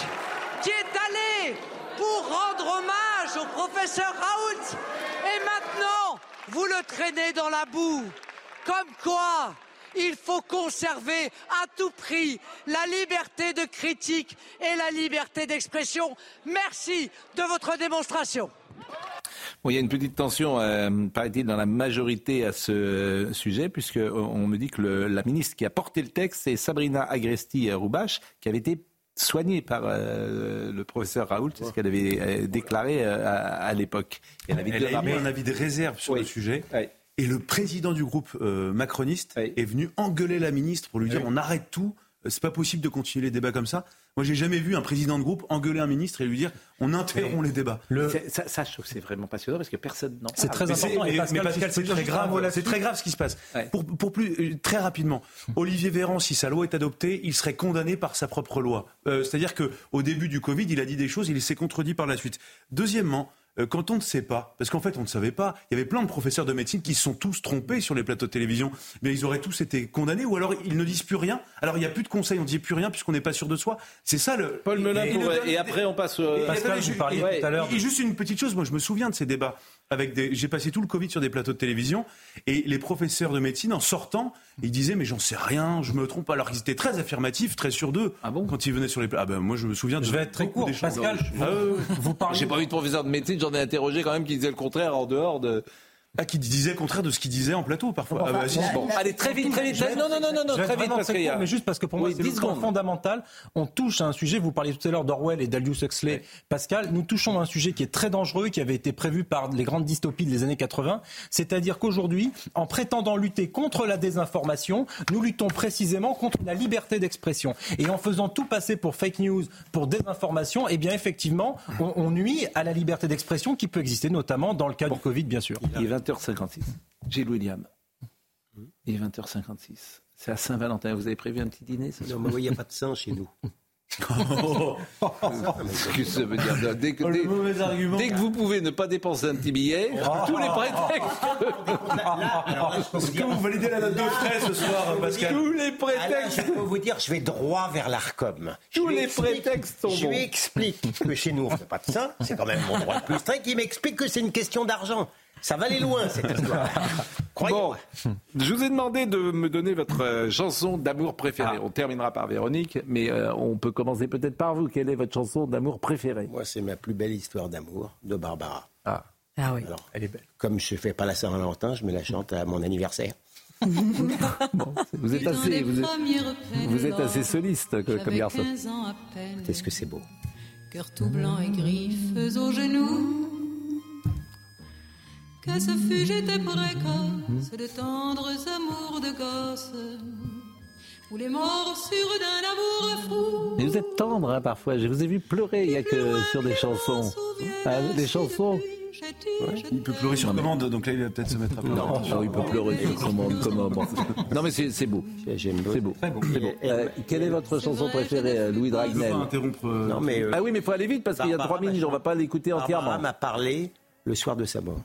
[SPEAKER 22] qui est allé pour rendre hommage au professeur Raoult. Et maintenant, vous le traînez dans la boue. Comme quoi, il faut conserver à tout prix la liberté de critique et la liberté d'expression. Merci de votre démonstration.
[SPEAKER 1] Il y a une petite tension, euh, paraît-il, dans la majorité à ce euh, sujet, puisqu'on me dit que la ministre qui a porté le texte, c'est Sabrina Agresti-Roubache, qui avait été soignée par euh, le professeur Raoult, c'est ce qu'elle avait déclaré à, l'époque.
[SPEAKER 5] Elle, avait a émis un avis de réserve sur le sujet. Et le président du groupe euh, macroniste est venu engueuler la ministre pour lui dire on arrête tout, euh, c'est pas possible de continuer les débats comme ça. Moi, j'ai jamais vu un président de groupe engueuler un ministre et lui dire on interrompt les débats.
[SPEAKER 1] Ça, ça, je trouve c'est vraiment passionnant parce que personne n'en
[SPEAKER 5] C'est très important. Mais, Pascal, c'est très grave. c'est très grave ce qui se passe. Pour, pour, plus euh, très rapidement, Olivier Véran, si sa loi est adoptée, il serait condamné par sa propre loi. C'est-à-dire que au début du Covid, il a dit des choses, il s'est contredit par la suite. Deuxièmement. Euh, quand on ne sait pas, parce qu'en fait on ne savait pas, il y avait plein de professeurs de médecine qui se sont tous trompés sur les plateaux de télévision, mais ils auraient tous été condamnés, ou alors ils ne disent plus rien. Alors il n'y a plus de conseils, on ne dit plus rien puisqu'on n'est pas sûr de soi. C'est ça le.
[SPEAKER 1] Paul Melun, et, après on passe.
[SPEAKER 5] Pascal, vous parliez tout à l'heure. Et juste une petite chose, moi je me souviens de ces débats avec des. J'ai passé tout le Covid sur des plateaux de télévision, et les professeurs de médecine en sortant, ils disaient mais j'en sais rien, je me trompe. Alors ils étaient très affirmatifs, très sûrs d'eux.
[SPEAKER 1] Ah bon
[SPEAKER 5] Quand ils venaient sur les. Ah ben moi je me souviens de.
[SPEAKER 4] Je vais être très court. Pascal, vous,
[SPEAKER 1] ah, vous parlez. J'ai pas vu de professeur de médecine, j'en ai interrogé quand même qui disait le contraire en dehors de.
[SPEAKER 5] Ah, qui disait le contraire de ce qu'il disait en plateau parfois. Ah, bah,
[SPEAKER 1] bon, allez, très vite, très vite. Non, non, non, non, non très vite. Parce
[SPEAKER 4] très court, Mais juste parce que pour moi, c'est fondamental. On touche à un sujet, vous parliez tout à l'heure d'Orwell et d'Aldous Huxley. Pascal, nous touchons à un sujet qui est très dangereux, qui avait été prévu par les grandes dystopies des années 80. C'est-à-dire qu'aujourd'hui, en prétendant lutter contre la désinformation, nous luttons précisément contre la liberté d'expression. Et en faisant tout passer pour fake news, pour désinformation, eh bien, effectivement, on, nuit à la liberté d'expression qui peut exister, notamment dans le cas du Covid, bien sûr.
[SPEAKER 1] Il 20h56. Gilles William. Il est 20h56. C'est à Saint-Valentin. Vous avez prévu un petit dîner
[SPEAKER 3] Non, mais il n'y a pas de sang chez nous.
[SPEAKER 1] ce que ça veut dire dès que, oh, dès, que vous pouvez ne pas dépenser un petit billet, oh. tous les
[SPEAKER 5] prétextes. Est-ce que vous validez la note de frais ce soir, Pascal
[SPEAKER 1] Tous les prétextes.
[SPEAKER 3] je peux vous dire, je vais droit vers l'Arcom.
[SPEAKER 1] Tous les prétextes sont
[SPEAKER 3] Je lui explique que chez nous, on ne fait pas de ça. C'est quand même mon droit le plus strict. Il m'explique que c'est une question d'argent. Ça va aller loin, cette histoire.
[SPEAKER 1] bon, je vous ai demandé de me donner votre euh, chanson d'amour préférée. Ah. On terminera par Véronique, mais euh, on peut commencer peut-être par vous. Quelle est votre chanson d'amour préférée?
[SPEAKER 3] Moi, c'est ma plus belle histoire d'amour de Barbara.
[SPEAKER 1] Ah,
[SPEAKER 6] ah oui. elle est belle.
[SPEAKER 3] Comme je ne fais pas la Saint-Valentin, je me la chante à mon anniversaire.
[SPEAKER 1] vous êtes assez, vous êtes, assez soliste comme garçon.
[SPEAKER 3] Qu'est-ce que c'est beau.
[SPEAKER 23] Cœur tout blanc et griffes aux genoux que ce fut j'étais précoce de tendres amours de gosse ou les morsures d'un amour fou.
[SPEAKER 1] Mais vous êtes tendre hein, parfois, je vous ai vu pleurer il y a que sur des chansons. Ah, des chansons
[SPEAKER 5] Il peut pleurer sur commande, donc là il va peut-être se mettre à pleurer.
[SPEAKER 1] Non, il peut pleurer sur commande. Non mais c'est beau. C'est beau. beau. Euh, quelle est votre chanson préférée, euh, Louis Dragnel
[SPEAKER 5] interrompre. Euh,
[SPEAKER 1] non, mais, Ah oui, mais il faut aller vite parce qu'il y a trois minutes, on ne va pas l'écouter entièrement.
[SPEAKER 3] m'a parlé le soir de sa mort.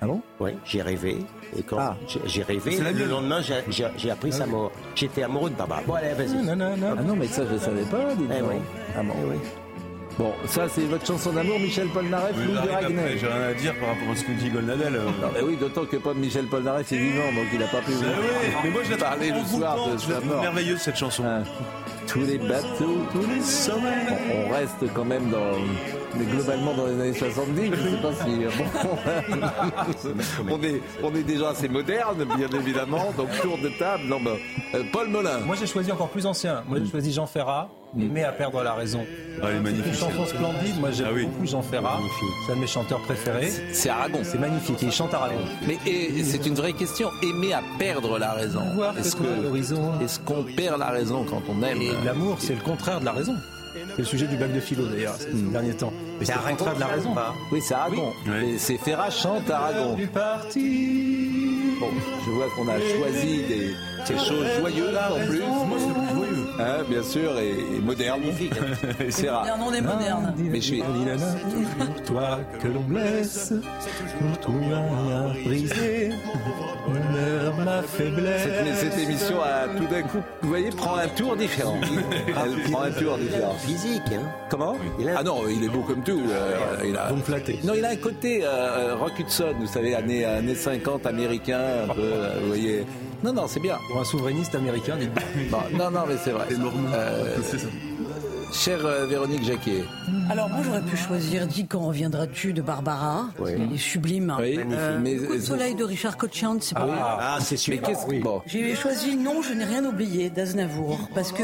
[SPEAKER 1] Ah bon?
[SPEAKER 3] Oui, j'ai rêvé. Et quand ah. j'ai rêvé, le lendemain, j'ai appris sa mort. J'étais amoureux de Barbara. Bon, allez, vas-y.
[SPEAKER 1] Non, non, non. Ah non, mais ça, je ne savais pas, dis
[SPEAKER 3] eh oui. Ah bon.
[SPEAKER 1] Eh
[SPEAKER 3] oui.
[SPEAKER 1] Bon, ça c'est votre chanson d'amour, Michel Polnareff,
[SPEAKER 5] Oui,
[SPEAKER 1] Louis de Ragnel.
[SPEAKER 5] J'ai rien à dire par rapport à ce que dit Golnadel. euh.
[SPEAKER 1] Non, mais oui, d'autant que pas Michel Polnareff est vivant, donc il n'a pas pu
[SPEAKER 5] C'est vrai, mais moi je
[SPEAKER 1] parler le soir de sa mort.
[SPEAKER 5] merveilleuse cette chanson.
[SPEAKER 1] Hein. Tous les bateaux, tous les sommets. On, on reste quand même dans, mais globalement dans les années 70, je sais pas si. Bon, on, est, on est déjà assez moderne, bien évidemment, donc tour de table. Non, ben, euh, Paul Molin.
[SPEAKER 4] Moi, j'ai choisi encore plus ancien. Moi, j'ai choisi Jean Ferrat, Aimer à perdre la raison.
[SPEAKER 5] Ah, est magnifique.
[SPEAKER 4] une chanson splendide. Moi, j'aime
[SPEAKER 5] Ah oui.
[SPEAKER 4] beaucoup Jean Ferrat. C'est un de mes chanteurs préférés.
[SPEAKER 1] C'est Aragon.
[SPEAKER 4] C'est magnifique. Il chante Aragon.
[SPEAKER 1] Mais et, c'est une vraie question. Aimer à perdre la raison. Est-ce qu'on perd la raison quand on aime?
[SPEAKER 4] Et l'amour, c'est le contraire de la raison. C'est le sujet du bac de philo d'ailleurs, ces derniers temps. Mais c'est contraire de la raison.
[SPEAKER 1] Oui, c'est Aragon. C'est Ferrat chante Aragon.
[SPEAKER 4] Du parti.
[SPEAKER 1] Bon, je vois qu'on a choisi des, des choses joyeuses en plus. Hein, bien sûr, et, et moderne. C'est rare.
[SPEAKER 6] On est moderne.
[SPEAKER 1] Mais je suis.
[SPEAKER 4] Pour toi que l'on blesse, pour tout rien briser, meurt ma faiblesse.
[SPEAKER 1] Cette, cette émission a tout d'un coup, vous voyez, prend un tour différent. Elle prend un tour différent.
[SPEAKER 3] Hein.
[SPEAKER 1] Comment Ah non, il est beau comme tout. euh, il a...
[SPEAKER 4] Vous me flattez.
[SPEAKER 1] Non, il a un côté euh, euh, Rock Hudson, vous savez, années, années 50 américain, un peu, euh, vous voyez. Non, non, c'est bien.
[SPEAKER 4] Pour un souverainiste américain, dites
[SPEAKER 1] Bon, non, non, mais c'est vrai. Euh, chère euh, Véronique Jacquet,
[SPEAKER 6] Alors moi j'aurais pu choisir Dis quand reviendras-tu de Barbara. Il est sublime.
[SPEAKER 1] Oui,
[SPEAKER 6] Euh,
[SPEAKER 1] mais-
[SPEAKER 6] Coup de soleil de Richard Cochian, c'est pas
[SPEAKER 3] Ah, c'est
[SPEAKER 1] mais
[SPEAKER 3] super.
[SPEAKER 1] qu'est-ce que. Bon.
[SPEAKER 6] J'ai choisi Non, je n'ai rien oublié d'Aznavour parce que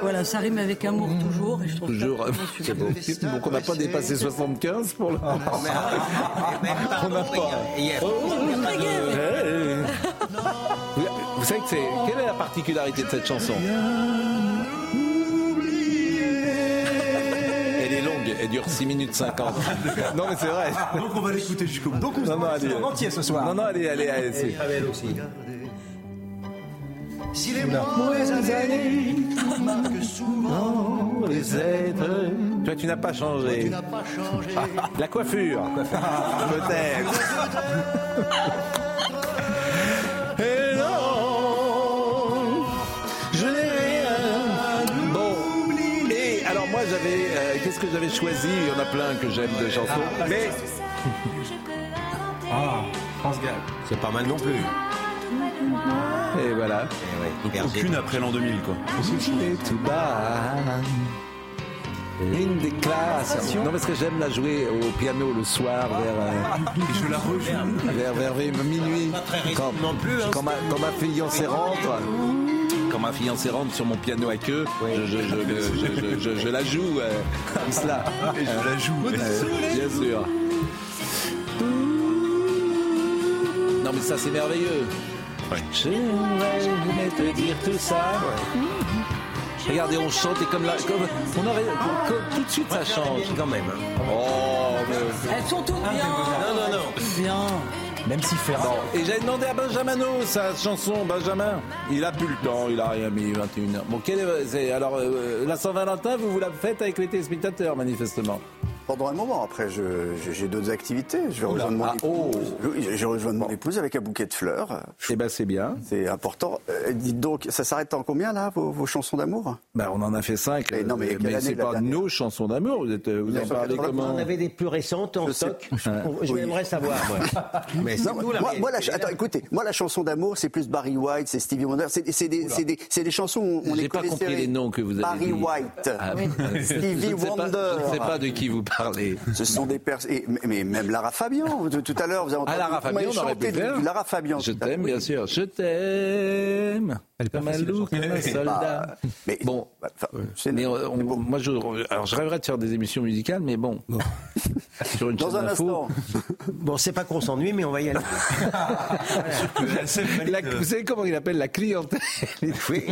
[SPEAKER 6] voilà, ça rime avec amour toujours et je trouve ça
[SPEAKER 1] Toujours, c'est
[SPEAKER 6] super.
[SPEAKER 1] beau. Donc on n'a pas dépassé 75 pour le moment. On n'a pas.
[SPEAKER 3] Hier.
[SPEAKER 1] Ouais. Vous, vous savez que c'est. Quelle est la particularité de cette chanson? Elle elle dure 6 minutes 50. Non mais c'est vrai.
[SPEAKER 5] Donc on va l'écouter jusqu'au bout. Donc
[SPEAKER 1] Non, non, allez.
[SPEAKER 4] en entier ce soir.
[SPEAKER 1] Non, non, allez, allez, allez. c'est-
[SPEAKER 9] Si les mauvaises années marquent souvent,
[SPEAKER 1] les êtres. Toi, tu n'as pas changé.
[SPEAKER 9] tu n'as pas changé.
[SPEAKER 1] La coiffure. Peut-être. J'avais, euh, qu'est-ce que j'avais choisi? Il y en a plein que j'aime de chansons, mais
[SPEAKER 4] Ah, France Gall.
[SPEAKER 3] C'est pas mal non plus.
[SPEAKER 1] et voilà.
[SPEAKER 3] Eh ouais,
[SPEAKER 5] Aucune après l'an 2000, quoi.
[SPEAKER 1] Tout bas. Une déclaration. Non, parce que j'aime la jouer au piano le soir vers, euh,
[SPEAKER 5] je la rejoue.
[SPEAKER 1] vers, vers minuit. Quand,
[SPEAKER 3] non plus, hein.
[SPEAKER 1] quand, ma, quand ma fiancée rentre. Quand ma fiancée rentre sur mon piano à queue, je, la joue euh, comme cela.
[SPEAKER 5] Et je la joue.
[SPEAKER 1] Euh, bien sûr. Non mais ça c'est merveilleux. J'aimerais te dire tout ça. Regardez, on chante et comme là, comme on aurait, comme- tout de suite ça change.
[SPEAKER 3] quand même. hein.
[SPEAKER 1] Oh, mais-
[SPEAKER 6] Elles sont toutes bien.
[SPEAKER 3] Non, non, non.
[SPEAKER 6] Toutes bien.
[SPEAKER 4] Même si Ferrat.
[SPEAKER 1] Bon, et j'avais demandé à Benjamino sa chanson, Benjamin. Il a plus le temps, il a rien mis, 21h. Bon, quelle est, alors, euh, la Saint-Valentin, vous vous la faites avec les téléspectateurs, manifestement.
[SPEAKER 24] Pendant un moment, après, j'ai d'autres activités. Je vais rejoindre mon
[SPEAKER 1] Ah, oh.
[SPEAKER 24] épouse. Oui, je rejoins mon épouse avec un bouquet de fleurs.
[SPEAKER 1] Eh ben, c'est bien.
[SPEAKER 24] C'est important. Euh, dites donc, ça s'arrête en combien, là, vos, vos chansons d'amour?
[SPEAKER 1] Ben, on en a fait cinq.
[SPEAKER 24] Mais non, mais
[SPEAKER 1] euh,
[SPEAKER 24] année
[SPEAKER 1] c'est pas nos chansons d'amour. Vous, êtes, euh, vous en parlez
[SPEAKER 24] 1980,
[SPEAKER 1] comment
[SPEAKER 3] On avait des plus récentes en
[SPEAKER 24] Je
[SPEAKER 3] stock. Je j'aimerais savoir, moi. Mais
[SPEAKER 24] Non,
[SPEAKER 3] tout, la
[SPEAKER 24] moi,
[SPEAKER 3] réalité.
[SPEAKER 24] moi, la ch- attends, écoutez, moi, la chanson d'amour, c'est plus Barry White, c'est Stevie Wonder, c'est c'est des, c'est des, c'est des chansons où on
[SPEAKER 1] J'ai
[SPEAKER 24] les
[SPEAKER 1] pas
[SPEAKER 24] connaissait.
[SPEAKER 1] compris les noms que vous avez
[SPEAKER 24] Barry. White,
[SPEAKER 1] Ah, oui.
[SPEAKER 24] Stevie
[SPEAKER 1] pas-
[SPEAKER 24] Wonder.
[SPEAKER 1] je ne sais pas de qui vous parlez.
[SPEAKER 24] Ce sont des personnes. Mais, même Lara Fabian, tout à l'heure, vous avez entendu.
[SPEAKER 1] Ah, Lara Fabian, on aurait pu faire.
[SPEAKER 24] Lara Fabian.
[SPEAKER 1] Je t'aime, bien sûr. Je t'aime.
[SPEAKER 4] Elle est pas
[SPEAKER 1] Comme un loup, comme un soldat.
[SPEAKER 24] Bah, mais
[SPEAKER 1] Bon,
[SPEAKER 24] bah, enfin, c'est-
[SPEAKER 1] mais on- on- moi, je, alors, je rêverais de faire des émissions musicales, mais bon. Sur une
[SPEAKER 24] Dans un
[SPEAKER 1] d'info.
[SPEAKER 24] instant.
[SPEAKER 3] Bon, c'est pas qu'on s'ennuie, mais on va y aller.
[SPEAKER 1] La- vous savez comment il appelle la clientèle?
[SPEAKER 3] Oui.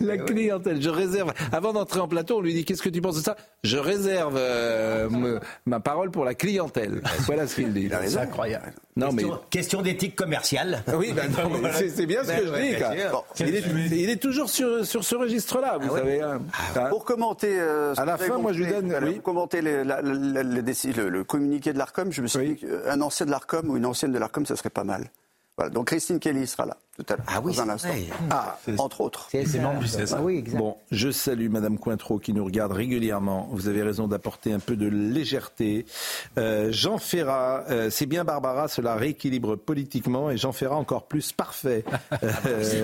[SPEAKER 1] La clientèle, je réserve. Avant d'entrer en plateau, on lui dit Qu'est-ce que tu penses de ça? Je réserve euh, me- ma parole pour la clientèle. Voilà ce qu'il dit.
[SPEAKER 3] C'est incroyable.
[SPEAKER 1] Non, mais.
[SPEAKER 3] Question, question d'éthique commerciale.
[SPEAKER 1] Oui, bah c'est bien ce que je dis. Bon, il, est, il est toujours sur, sur ce registre-là, vous savez. hein. Hein
[SPEAKER 24] Pour commenter. euh,
[SPEAKER 1] À la
[SPEAKER 24] vous
[SPEAKER 1] fin, moi, je lui
[SPEAKER 24] montré
[SPEAKER 1] donne- oui.
[SPEAKER 24] Pour commenter les- la- la- la- le, déci- le- le communiqué de l'ARCOM, je me suis dit qu'un ancien de l'ARCOM ou une ancienne de l'ARCOM, ça serait pas mal. Voilà, donc Christine Kelly sera là. Tout à l'heure.
[SPEAKER 3] Ah oui,
[SPEAKER 24] dans un
[SPEAKER 3] c'est
[SPEAKER 24] instant. Ah, entre autres.
[SPEAKER 3] C'est
[SPEAKER 1] C'est
[SPEAKER 3] ça.
[SPEAKER 1] membre du CSA.
[SPEAKER 3] Ah oui, exact.
[SPEAKER 1] Bon, je salue Madame Cointreau qui nous regarde régulièrement. Vous avez raison d'apporter un peu de légèreté. Euh, Jean Ferrat, euh, c'est bien Barbara, cela rééquilibre politiquement et Jean Ferrat encore plus parfait. Euh, c'est-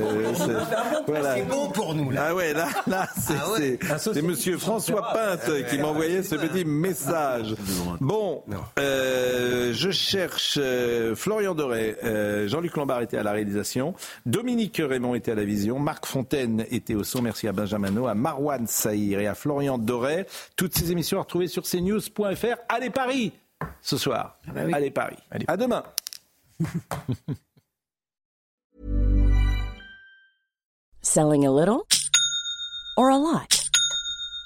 [SPEAKER 1] voilà.
[SPEAKER 3] C'est bon pour nous, là.
[SPEAKER 1] Ah ouais, là, là c'est
[SPEAKER 3] Ah ouais.
[SPEAKER 1] c'est- c'est Monsieur François Pinte qui m'envoyait ce petit message. Bon, euh, je cherche euh, Florian Doré, euh, Jean-Luc Lombard était à la réalisation, Dominique Raymond était à la vision, Marc Fontaine était au son, merci à Benjamin à Marwan Saïr et à Florian Doré. Toutes ces émissions à retrouver sur cnews.fr. Allez Paris ce soir. Allez Paris. À demain.
[SPEAKER 25] Selling a little or a lot?